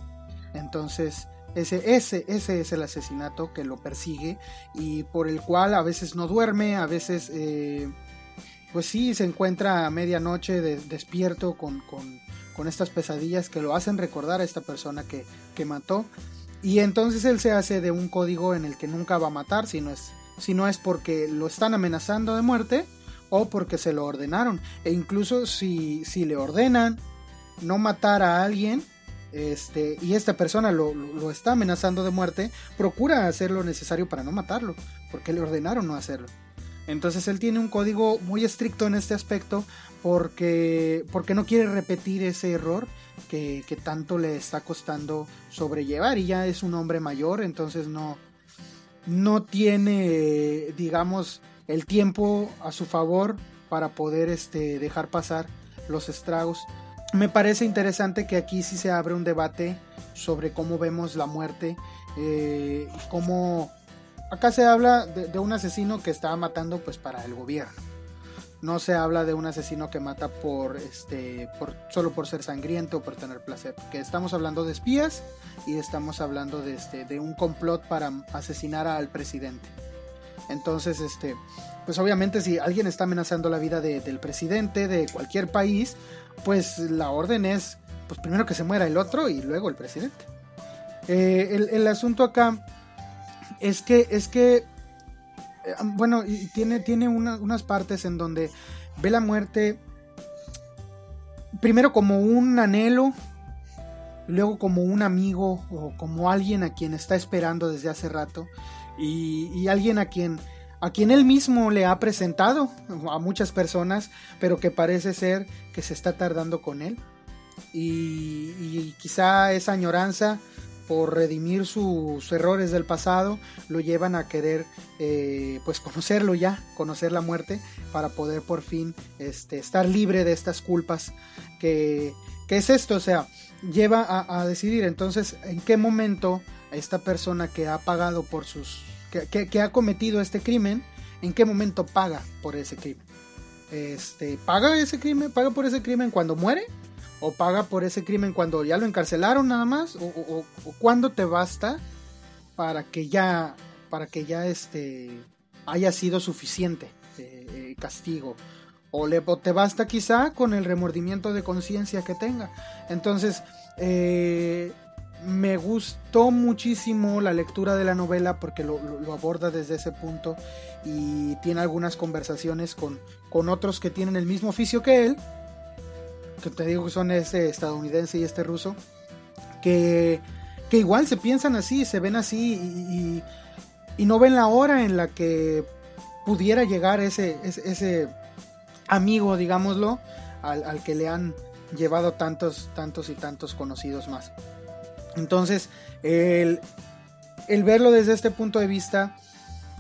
S2: Entonces, ese, ese, ese es el asesinato que lo persigue y por el cual a veces no duerme, a veces, eh, pues sí, se encuentra a medianoche despierto con, con, con, estas pesadillas que lo hacen recordar a esta persona que, que, mató. Y entonces él se hace de un código en el que nunca va a matar, si no es, si no es porque lo están amenazando de muerte o porque se lo ordenaron. E incluso si, si le ordenan no matar a alguien, este, y esta persona lo, lo, está amenazando de muerte, procura hacer lo necesario para no matarlo, porque le ordenaron no hacerlo. Entonces él tiene un código muy estricto en este aspecto porque, porque no quiere repetir ese error que, que, tanto le está costando sobrellevar y ya es un hombre mayor, entonces no, no tiene, digamos, el tiempo a su favor para poder este, dejar pasar los estragos me parece interesante que aquí sí se abre un debate sobre cómo vemos la muerte, eh, cómo acá se habla de, un asesino que está matando pues para el gobierno. No se habla de un asesino que mata por este por solo por ser sangriento o por tener placer, que estamos hablando de espías y estamos hablando de este de un complot para asesinar al presidente. Entonces, este, pues obviamente si alguien está amenazando la vida del presidente de cualquier país, pues la orden es, pues primero que se muera el otro y luego el presidente. Eh, el, asunto acá es que, es que, bueno, y tiene, tiene unas partes en donde ve la muerte primero como un anhelo, luego como un amigo o como alguien a quien está esperando desde hace rato y, y alguien a quien a quien él mismo le ha presentado a muchas personas, pero que parece ser que se está tardando con él. Y, quizá esa añoranza por redimir sus errores del pasado lo llevan a querer eh, pues conocerlo ya, conocer la muerte para poder por fin este, estar libre de estas culpas que, es esto, o sea, lleva a, a decidir entonces en qué momento esta persona que ha pagado por sus que, ha cometido este crimen, en qué momento paga por ese crimen. Este, ¿Paga ese crimen? ¿Paga por ese crimen cuando muere? ¿O paga por ese crimen cuando ya lo encarcelaron nada más? ¿O, o, cuándo te basta para que ya, para que ya este, haya sido suficiente eh, eh, castigo? O, le, te basta quizá con el remordimiento de conciencia que tenga. Entonces, eh, me gustó muchísimo la lectura de la novela porque lo, aborda desde ese punto y tiene algunas conversaciones con, con, otros que tienen el mismo oficio que él, que te digo que son este estadounidense y este ruso, que, que igual se piensan así, se ven así y, no ven la hora en la que pudiera llegar ese, ese, amigo, digámoslo, al, al que le han llevado tantos, tantos y tantos conocidos más. Entonces, el, verlo desde este punto de vista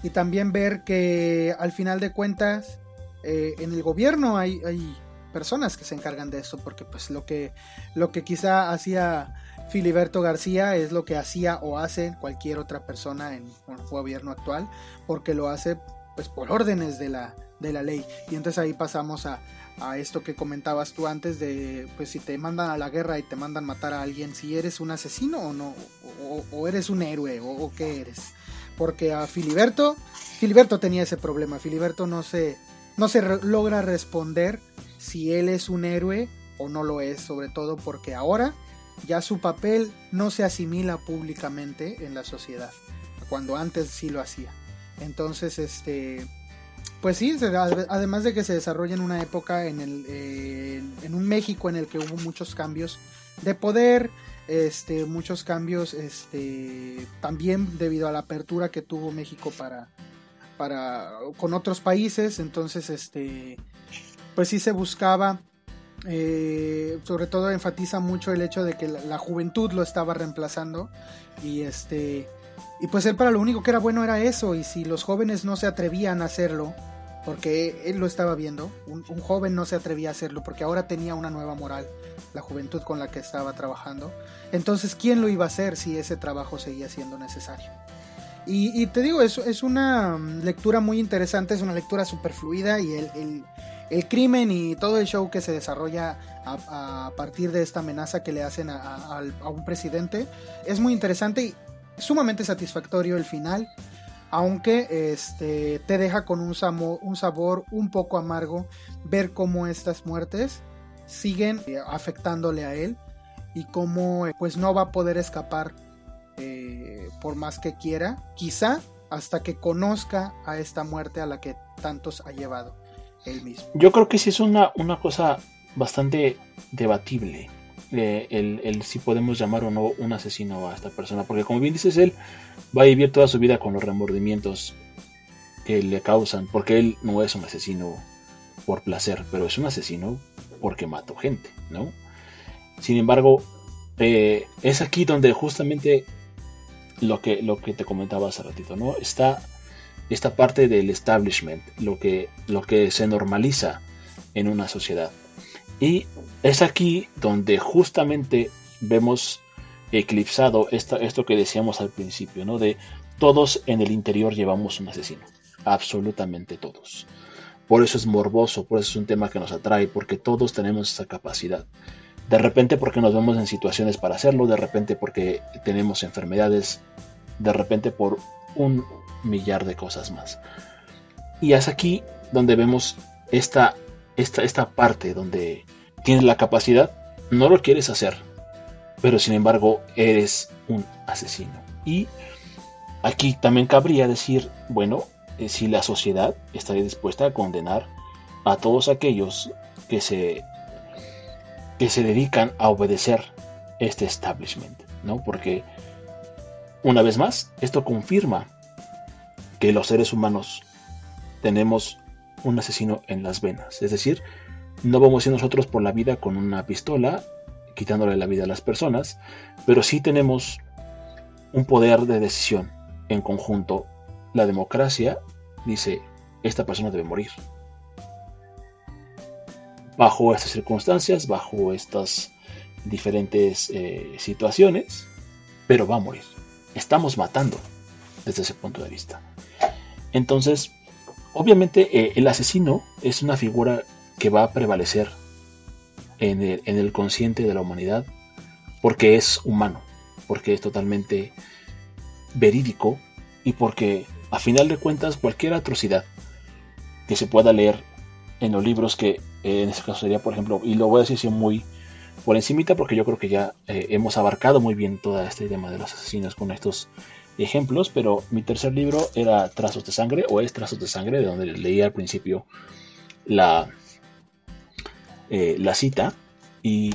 S2: y también ver que al final de cuentas eh, en el gobierno hay, personas que se encargan de eso, porque pues lo que, lo que quizá hacía Filiberto García es lo que hacía o hace cualquier otra persona en el gobierno actual, porque lo hace pues por órdenes de la, de la ley. Y entonces ahí pasamos a, a esto que comentabas tú antes de pues si te mandan a la guerra y te mandan matar a alguien, si eres un asesino o no, o, eres un héroe o, qué eres. Porque a Filiberto, Filiberto tenía ese problema, Filiberto no se, no se logra responder si él es un héroe o no lo es, sobre todo porque ahora ya su papel no se asimila públicamente en la sociedad, cuando antes sí lo hacía. Entonces, este pues sí, además de que se desarrolla en una época en, el, en un México en el que hubo muchos cambios de poder, este, muchos cambios este, también debido a la apertura que tuvo México para, para con otros países, entonces este, pues sí se buscaba eh, sobre todo enfatiza mucho el hecho de que la, juventud lo estaba reemplazando y este y pues él para lo único que era bueno era eso y si los jóvenes no se atrevían a hacerlo porque él lo estaba viendo, un, joven no se atrevía a hacerlo porque ahora tenía una nueva moral, la juventud con la que estaba trabajando. Entonces, ¿quién lo iba a hacer si ese trabajo seguía siendo necesario? Y, te digo, es, es una lectura muy interesante, es una lectura superfluida y el, el, crimen y todo el show que se desarrolla a, partir de esta amenaza que le hacen a, un presidente es muy interesante y sumamente satisfactorio el final aunque este, te deja con un, un sabor un poco amargo ver cómo estas muertes siguen eh, afectándole a él y cómo eh, pues no va a poder escapar eh, por más que quiera, quizá hasta que conozca a esta muerte a la que tantos ha llevado
S1: Yo creo que sí es una, una cosa bastante debatible el, si podemos llamar o no un asesino a esta persona. Porque como bien dices, él va a vivir toda su vida con los remordimientos que le causan. Porque él no es un asesino por placer, pero es un asesino porque mató gente, ¿no? Sin embargo, eh, es aquí donde justamente lo que, lo que te comentaba hace ratito, ¿no? Está esta parte del establishment, lo que, lo que se normaliza en una sociedad. Y es aquí donde justamente vemos eclipsado esto que decíamos al principio, ¿no? De todos en el interior llevamos un asesino, absolutamente todos. Por eso es morboso, por eso es un tema que nos atrae, porque todos tenemos esa capacidad. De repente porque nos vemos en situaciones para hacerlo, de repente porque tenemos enfermedades, de repente por un millar de cosas más. Y es aquí donde vemos esta esta, esta parte donde tienes la capacidad, no lo quieres hacer, pero sin embargo eres un asesino. Y aquí también cabría decir, bueno, eh, si la sociedad estaría dispuesta a condenar a todos aquellos que se, que se dedican a obedecer este establishment, ¿no? Porque, una vez más, esto confirma que los seres humanos tenemos un asesino en las venas. Es decir, no vamos a ir nosotros por la vida con una pistola quitándole la vida a las personas, pero sí tenemos un poder de decisión en conjunto. La democracia dice, esta persona debe morir. Bajo estas circunstancias, bajo estas diferentes eh, situaciones, pero va a morir. Estamos matando desde ese punto de vista. Entonces, Obviamente eh, el asesino es una figura que va a prevalecer en el, consciente de la humanidad porque es humano, porque es totalmente verídico y porque a final de cuentas cualquier atrocidad que se pueda leer en los libros que eh, en este caso sería por ejemplo y lo voy a decir muy por encimita porque yo creo que ya eh, hemos abarcado muy bien todo este tema de los asesinos con estos ejemplos, pero mi tercer libro era Trazos de Sangre, o es Trazos de Sangre, de donde leí al principio la, eh, la cita. Y.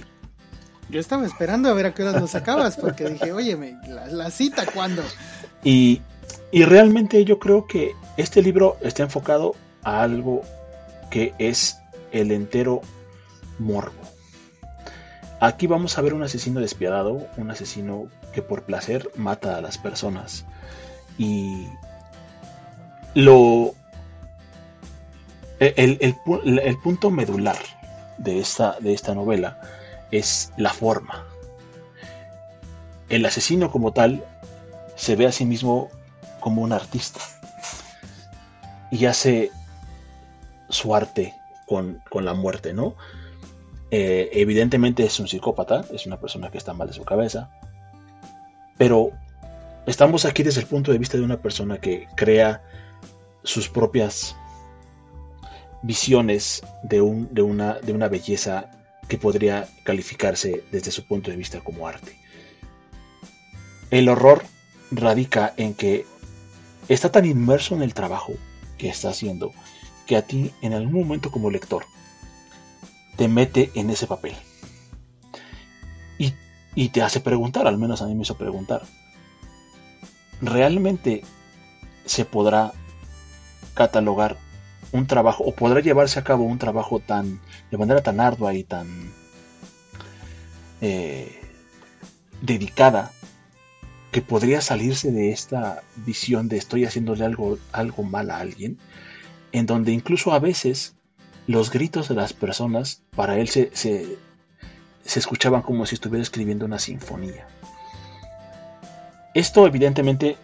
S2: Yo estaba esperando a ver a qué hora lo sacabas, porque dije, oye, la, cita cuándo?
S1: Y, y realmente yo creo que este libro está enfocado a algo que es el entero morbo. Aquí vamos a ver un asesino despiadado, un asesino que por placer mata a las personas. Y lo... El, punto medular de esta, de esta novela es la forma. El asesino como tal se ve a sí mismo como un artista y hace su arte con, con la muerte, ¿no? Eh, evidentemente es un psicópata, es una persona que está mal de su cabeza, pero estamos aquí desde el punto de vista de una persona que crea sus propias visiones de, un, de, una, de una belleza que podría calificarse desde su punto de vista como arte. El horror radica en que está tan inmerso en el trabajo que está haciendo que a ti en algún momento como lector te mete en ese papel. Y, te hace preguntar, al menos a mí me hizo preguntar, ¿realmente se podrá catalogar un trabajo o podrá llevarse a cabo un trabajo tan de manera tan ardua y tan eh, dedicada que podría salirse de esta visión de estoy haciéndole algo, algo mal a alguien en donde incluso a veces los gritos de las personas para él se, se, escuchaban como si estuviera escribiendo una sinfonía. Esto evidentemente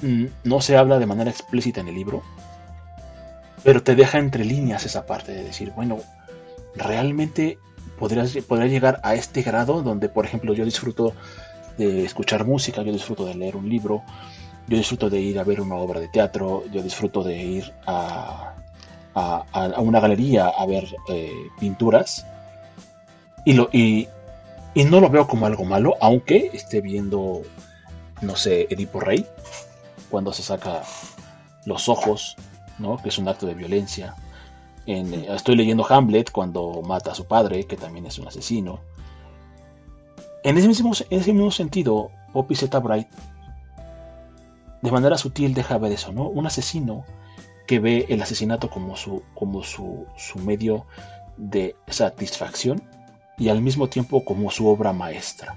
S1: mm, no se habla de manera explícita en el libro, pero te deja entre líneas esa parte de decir, bueno, realmente podrías, podría llegar a este grado donde, por ejemplo, yo disfruto de escuchar música, yo disfruto de leer un libro, yo disfruto de ir a ver una obra de teatro, yo disfruto de ir a, a, una galería a ver eh, pinturas y, lo, y, y, no lo veo como algo malo, aunque esté viendo, no sé, Edipo Rey, cuando se saca los ojos, ¿no? que es un acto de violencia. En, estoy leyendo Hamlet cuando mata a su padre, que también es un asesino. En ese mismo, en ese mismo sentido, Poppy Z. Bright de manera sutil deja ver eso, ¿no? Un asesino que ve el asesinato como su, como su, su medio de satisfacción y al mismo tiempo como su obra maestra.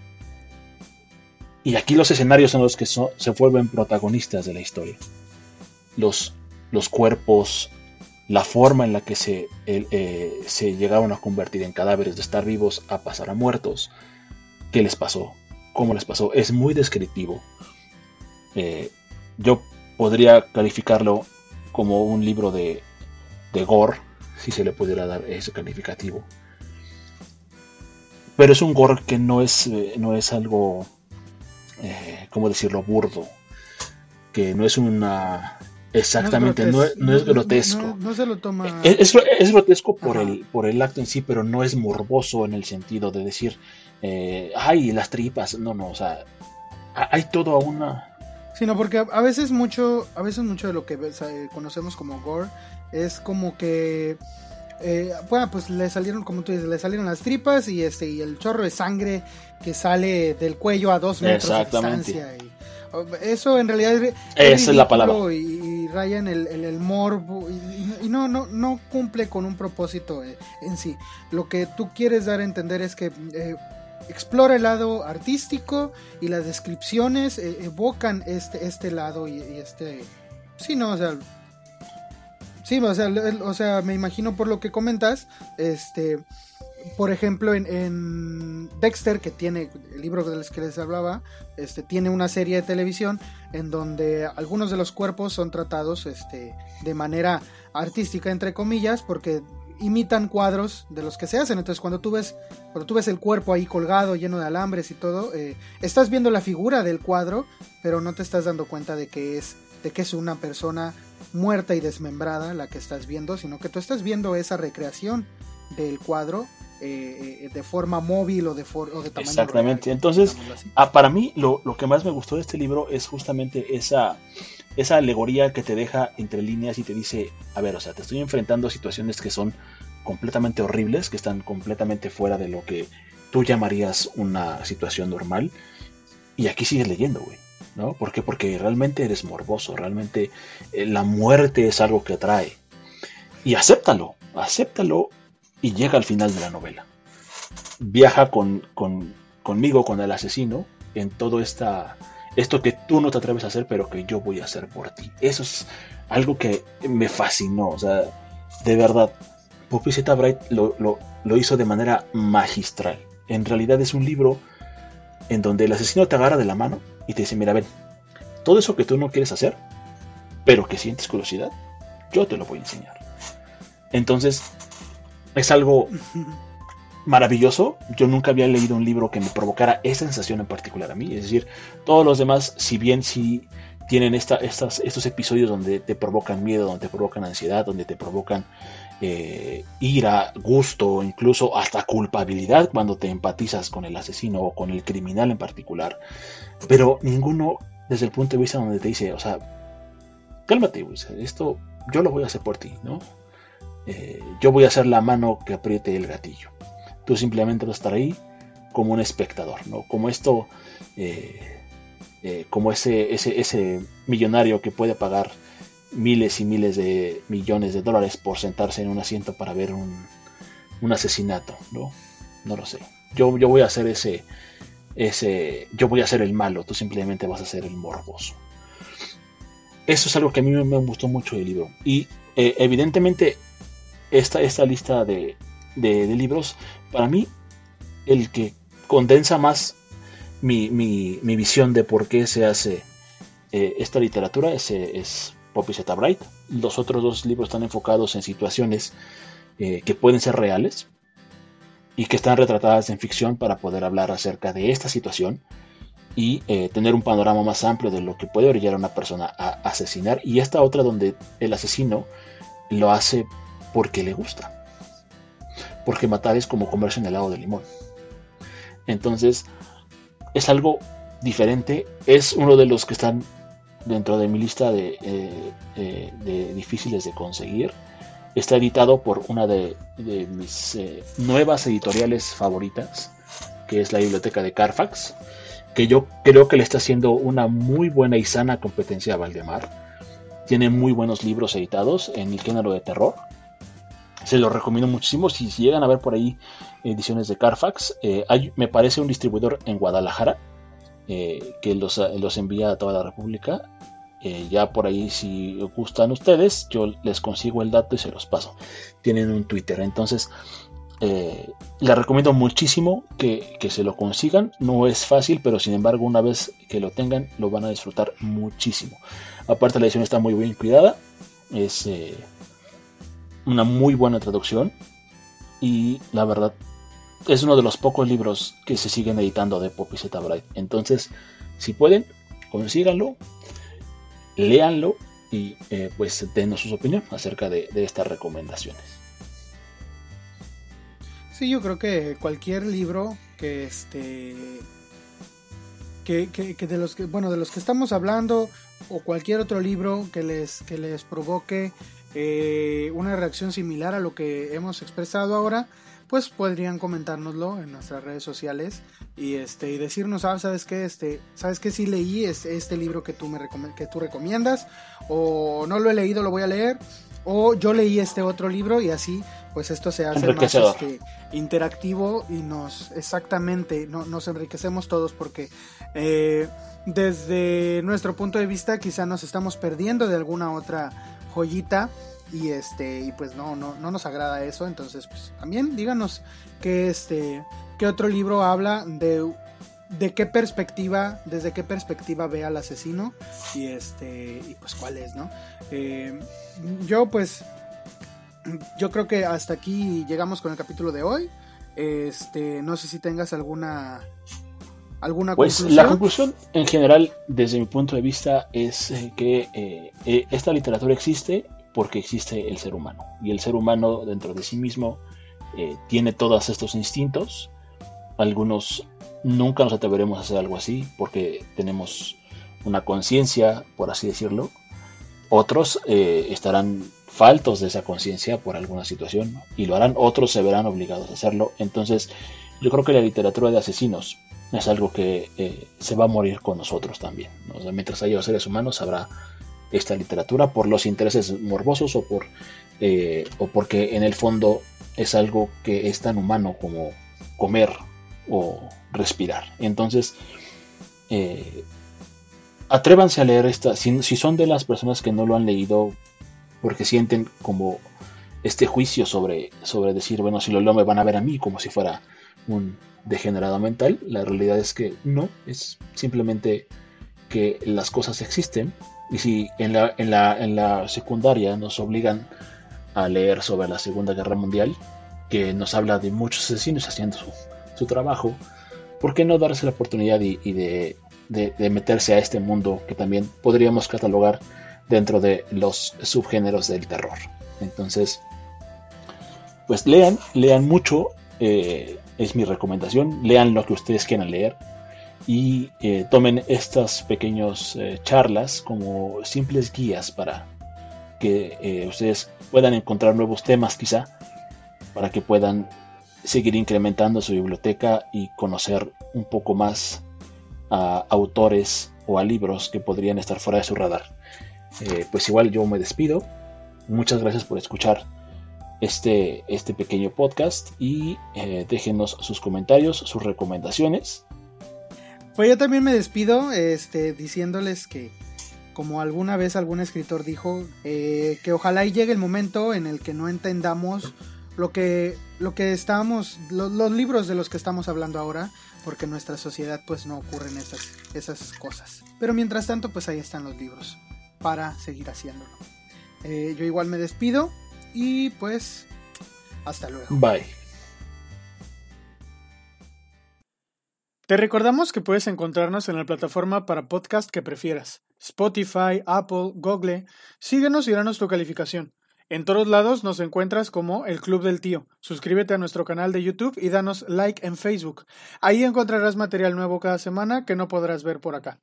S1: Y aquí los escenarios son los que se vuelven protagonistas de la historia. Los, los cuerpos, la forma en la que se, eh, se llegaron a convertir en cadáveres, de estar vivos a pasar a muertos. ¿Qué les pasó? ¿Cómo les pasó? Es muy descriptivo. Eh, yo podría calificarlo como un libro de, de gore, si se le pudiera dar ese calificativo. Pero es un gore que no es, eh, no es algo, eh, ¿cómo decirlo?, burdo. Que no es una... Exactamente, no es, grotesco.
S2: No, se lo toma...
S1: Es, es grotesco por el, por el acto en sí, pero no es morboso en el sentido de decir, eh, ay, las tripas. No, no, o sea, hay todo una,
S2: Sino porque a veces mucho, a veces mucho de lo que conocemos como gore es como que eh, bueno, pues le salieron, como tú dices, le salieron las tripas y este y el chorro de sangre que sale del cuello a dos metros de distancia. eso en realidad es,
S1: Esa es la palabra.
S2: Y, raya en el, el, morbo y, no, no, no cumple con un propósito eh, en sí. Lo que tú quieres dar a entender es que eh, explora el lado artístico y las descripciones eh, evocan este, este lado y, este... Sí, no, o sea... Sí, o sea, o sea, me imagino por lo que comentas, este, por ejemplo, en, Dexter, que tiene el libro del que les hablaba, este, tiene una serie de televisión en donde algunos de los cuerpos son tratados este, de manera artística, entre comillas, porque imitan cuadros de los que se hacen. Entonces, cuando tú ves, cuando tú ves el cuerpo ahí colgado, lleno de alambres y todo, eh, estás viendo la figura del cuadro, pero no te estás dando cuenta de que es, de que es una persona muerta y desmembrada la que estás viendo, sino que tú estás viendo esa recreación del cuadro eh, eh, de forma móvil o de, o de tamaño.
S1: Exactamente. Entonces, ah, para mí lo, lo, que más me gustó de este libro es justamente esa esa alegoría que te deja entre líneas y te dice, a ver, o sea, te estoy enfrentando a situaciones que son completamente horribles, que están completamente fuera de lo que tú llamarías una situación normal. Y aquí sigues leyendo, güey. ¿No? ¿Por qué? Porque realmente eres morboso, realmente eh, la muerte es algo que atrae. Y acéptalo, acéptalo y llega al final de la novela. Viaja con, con, conmigo, con el asesino, en toda esta esto que tú no te atreves a hacer, pero que yo voy a hacer por ti. Eso es algo que me fascinó. O sea, de verdad, Z. Bright lo, lo, hizo de manera magistral. En realidad es un libro en donde el asesino te agarra de la mano y te dice, mira, ven, todo eso que tú no quieres hacer, pero que sientes curiosidad, yo te lo voy a enseñar. Entonces, es algo maravilloso. Yo nunca había leído un libro que me provocara esa sensación en particular a mí. Es decir, todos los demás, si bien sí tienen esta, estas, estos episodios donde te provocan miedo, donde te provocan ansiedad, donde te provocan eh, ira, gusto, incluso hasta culpabilidad cuando te empatizas con el asesino o con el criminal en particular. Pero ninguno desde el punto de vista donde te dice, o sea, cálmate, esto yo lo voy a hacer por ti, ¿no? Eh, yo voy a ser la mano que apriete el gatillo. Tú simplemente vas a estar ahí como un espectador, ¿no? Como esto, eh, eh, como ese, ese, ese millonario que puede pagar miles y miles de millones de dólares por sentarse en un asiento para ver un, un asesinato, ¿no? No lo sé. Yo, yo voy a hacer ese, ese, yo voy a ser el malo, tú simplemente vas a ser el morboso. eso es algo que a mí me gustó mucho del libro. Y eh, evidentemente esta, esta lista de, libros, para mí, el que condensa más mi, visión de por qué se hace eh, esta literatura es, es Poppy Zeta Bright. Los otros dos libros están enfocados en situaciones eh, que pueden ser reales y que están retratadas en ficción para poder hablar acerca de esta situación y eh, tener un panorama más amplio de lo que puede orillar a una persona a asesinar. Y esta otra donde el asesino lo hace porque le gusta. Porque matar es como comerse en helado de limón. Entonces, es algo diferente. Es uno de los que están dentro de mi lista de, eh, de difíciles de conseguir. Está editado por una de, mis eh, nuevas editoriales favoritas, que es la biblioteca de Carfax, que yo creo que le está haciendo una muy buena y sana competencia a Valdemar. Tiene muy buenos libros editados en el género de terror. Se los recomiendo muchísimo. Si, llegan a ver por ahí ediciones de Carfax, eh, me parece un distribuidor en Guadalajara eh, que los, envía a toda la República eh, ya por ahí, si gustan ustedes, yo les consigo el dato y se los paso. Tienen un Twitter. Entonces, les recomiendo muchísimo que, se lo consigan. No es fácil, pero sin embargo, una vez que lo tengan, lo van a disfrutar muchísimo. Aparte, la edición está muy bien cuidada. Es una muy buena traducción. Y la verdad, es uno de los pocos libros que se siguen editando de Poppy Z Bright. Entonces, si pueden, consíganlo léanlo y eh, pues denos sus opiniones acerca de, estas recomendaciones.
S2: Sí, yo creo que cualquier libro que este que, de los que bueno de los que estamos hablando o cualquier otro libro que les que les provoque eh, una reacción similar a lo que hemos expresado ahora pues podrían comentárnoslo en nuestras redes sociales y este y decirnos ah, sabes qué este sabes que sí leí este, este libro que tú me que tú recomiendas o no lo he leído lo voy a leer o yo leí este otro libro y así pues esto se hace más este, interactivo y nos exactamente no, nos enriquecemos todos porque eh, desde nuestro punto de vista quizá nos estamos perdiendo de alguna otra joyita y este y pues no no no nos agrada eso. Entonces pues también díganos que este qué otro libro habla de de qué perspectiva desde qué perspectiva ve al asesino y este y pues cuál es no eh, yo pues yo creo que hasta aquí llegamos con el capítulo de hoy. Este no sé si tengas alguna alguna
S1: pues la conclusión en general desde mi punto de vista es eh, que eh, esta literatura existe porque existe el ser humano. Y el ser humano dentro de sí mismo eh, tiene todos estos instintos. Algunos nunca nos atreveremos a hacer algo así porque tenemos una conciencia, por así decirlo. Otros eh, estarán faltos de esa conciencia por alguna situación y lo harán. Otros se verán obligados a hacerlo. Entonces yo creo que la literatura de asesinos es algo que eh, se va a morir con nosotros también. mientras haya seres humanos habrá esta literatura por los intereses morbosos o por eh, o porque en el fondo es algo que es tan humano como comer o respirar entonces eh, atrévanse a leer esta si, son de las personas que no lo han leído porque sienten como este juicio sobre, sobre decir bueno si lo leo me van a ver a mí como si fuera un degenerado mental la realidad es que no es simplemente que las cosas existen y si en la, en la, en la secundaria nos obligan a leer sobre la Segunda Guerra Mundial, que nos habla de muchos asesinos haciendo su, trabajo, ¿por qué no darse la oportunidad y, de, meterse a este mundo que también podríamos catalogar dentro de los subgéneros del terror? Entonces, pues lean, lean mucho, eh, es mi recomendación, lean lo que ustedes quieran leer, y eh, tomen estas pequeñas eh, charlas como simples guías para que eh, ustedes puedan encontrar nuevos temas quizá, para que puedan seguir incrementando su biblioteca y conocer un poco más a autores o a libros que podrían estar fuera de su radar. pues igual yo me despido. Muchas gracias por escuchar este, este pequeño podcast y déjenos sus comentarios, sus recomendaciones
S2: pues yo también me despido, este, diciéndoles que como alguna vez algún escritor dijo, eh, que ojalá y llegue el momento en el que no entendamos lo que, lo que estamos, los libros de los que estamos hablando ahora, porque en nuestra sociedad pues no ocurren esas, esas cosas. Pero mientras tanto pues ahí están los libros para seguir haciéndolo. Eh, yo igual me despido y pues hasta luego.
S1: Bye.
S2: Te recordamos que puedes encontrarnos en la plataforma para podcast que prefieras. Spotify, Apple, Google. Síguenos y danos tu calificación. En todos lados nos encuentras como El Club del Tío. Suscríbete a nuestro canal de YouTube y danos like en Facebook. Ahí encontrarás material nuevo cada semana que no podrás ver por acá.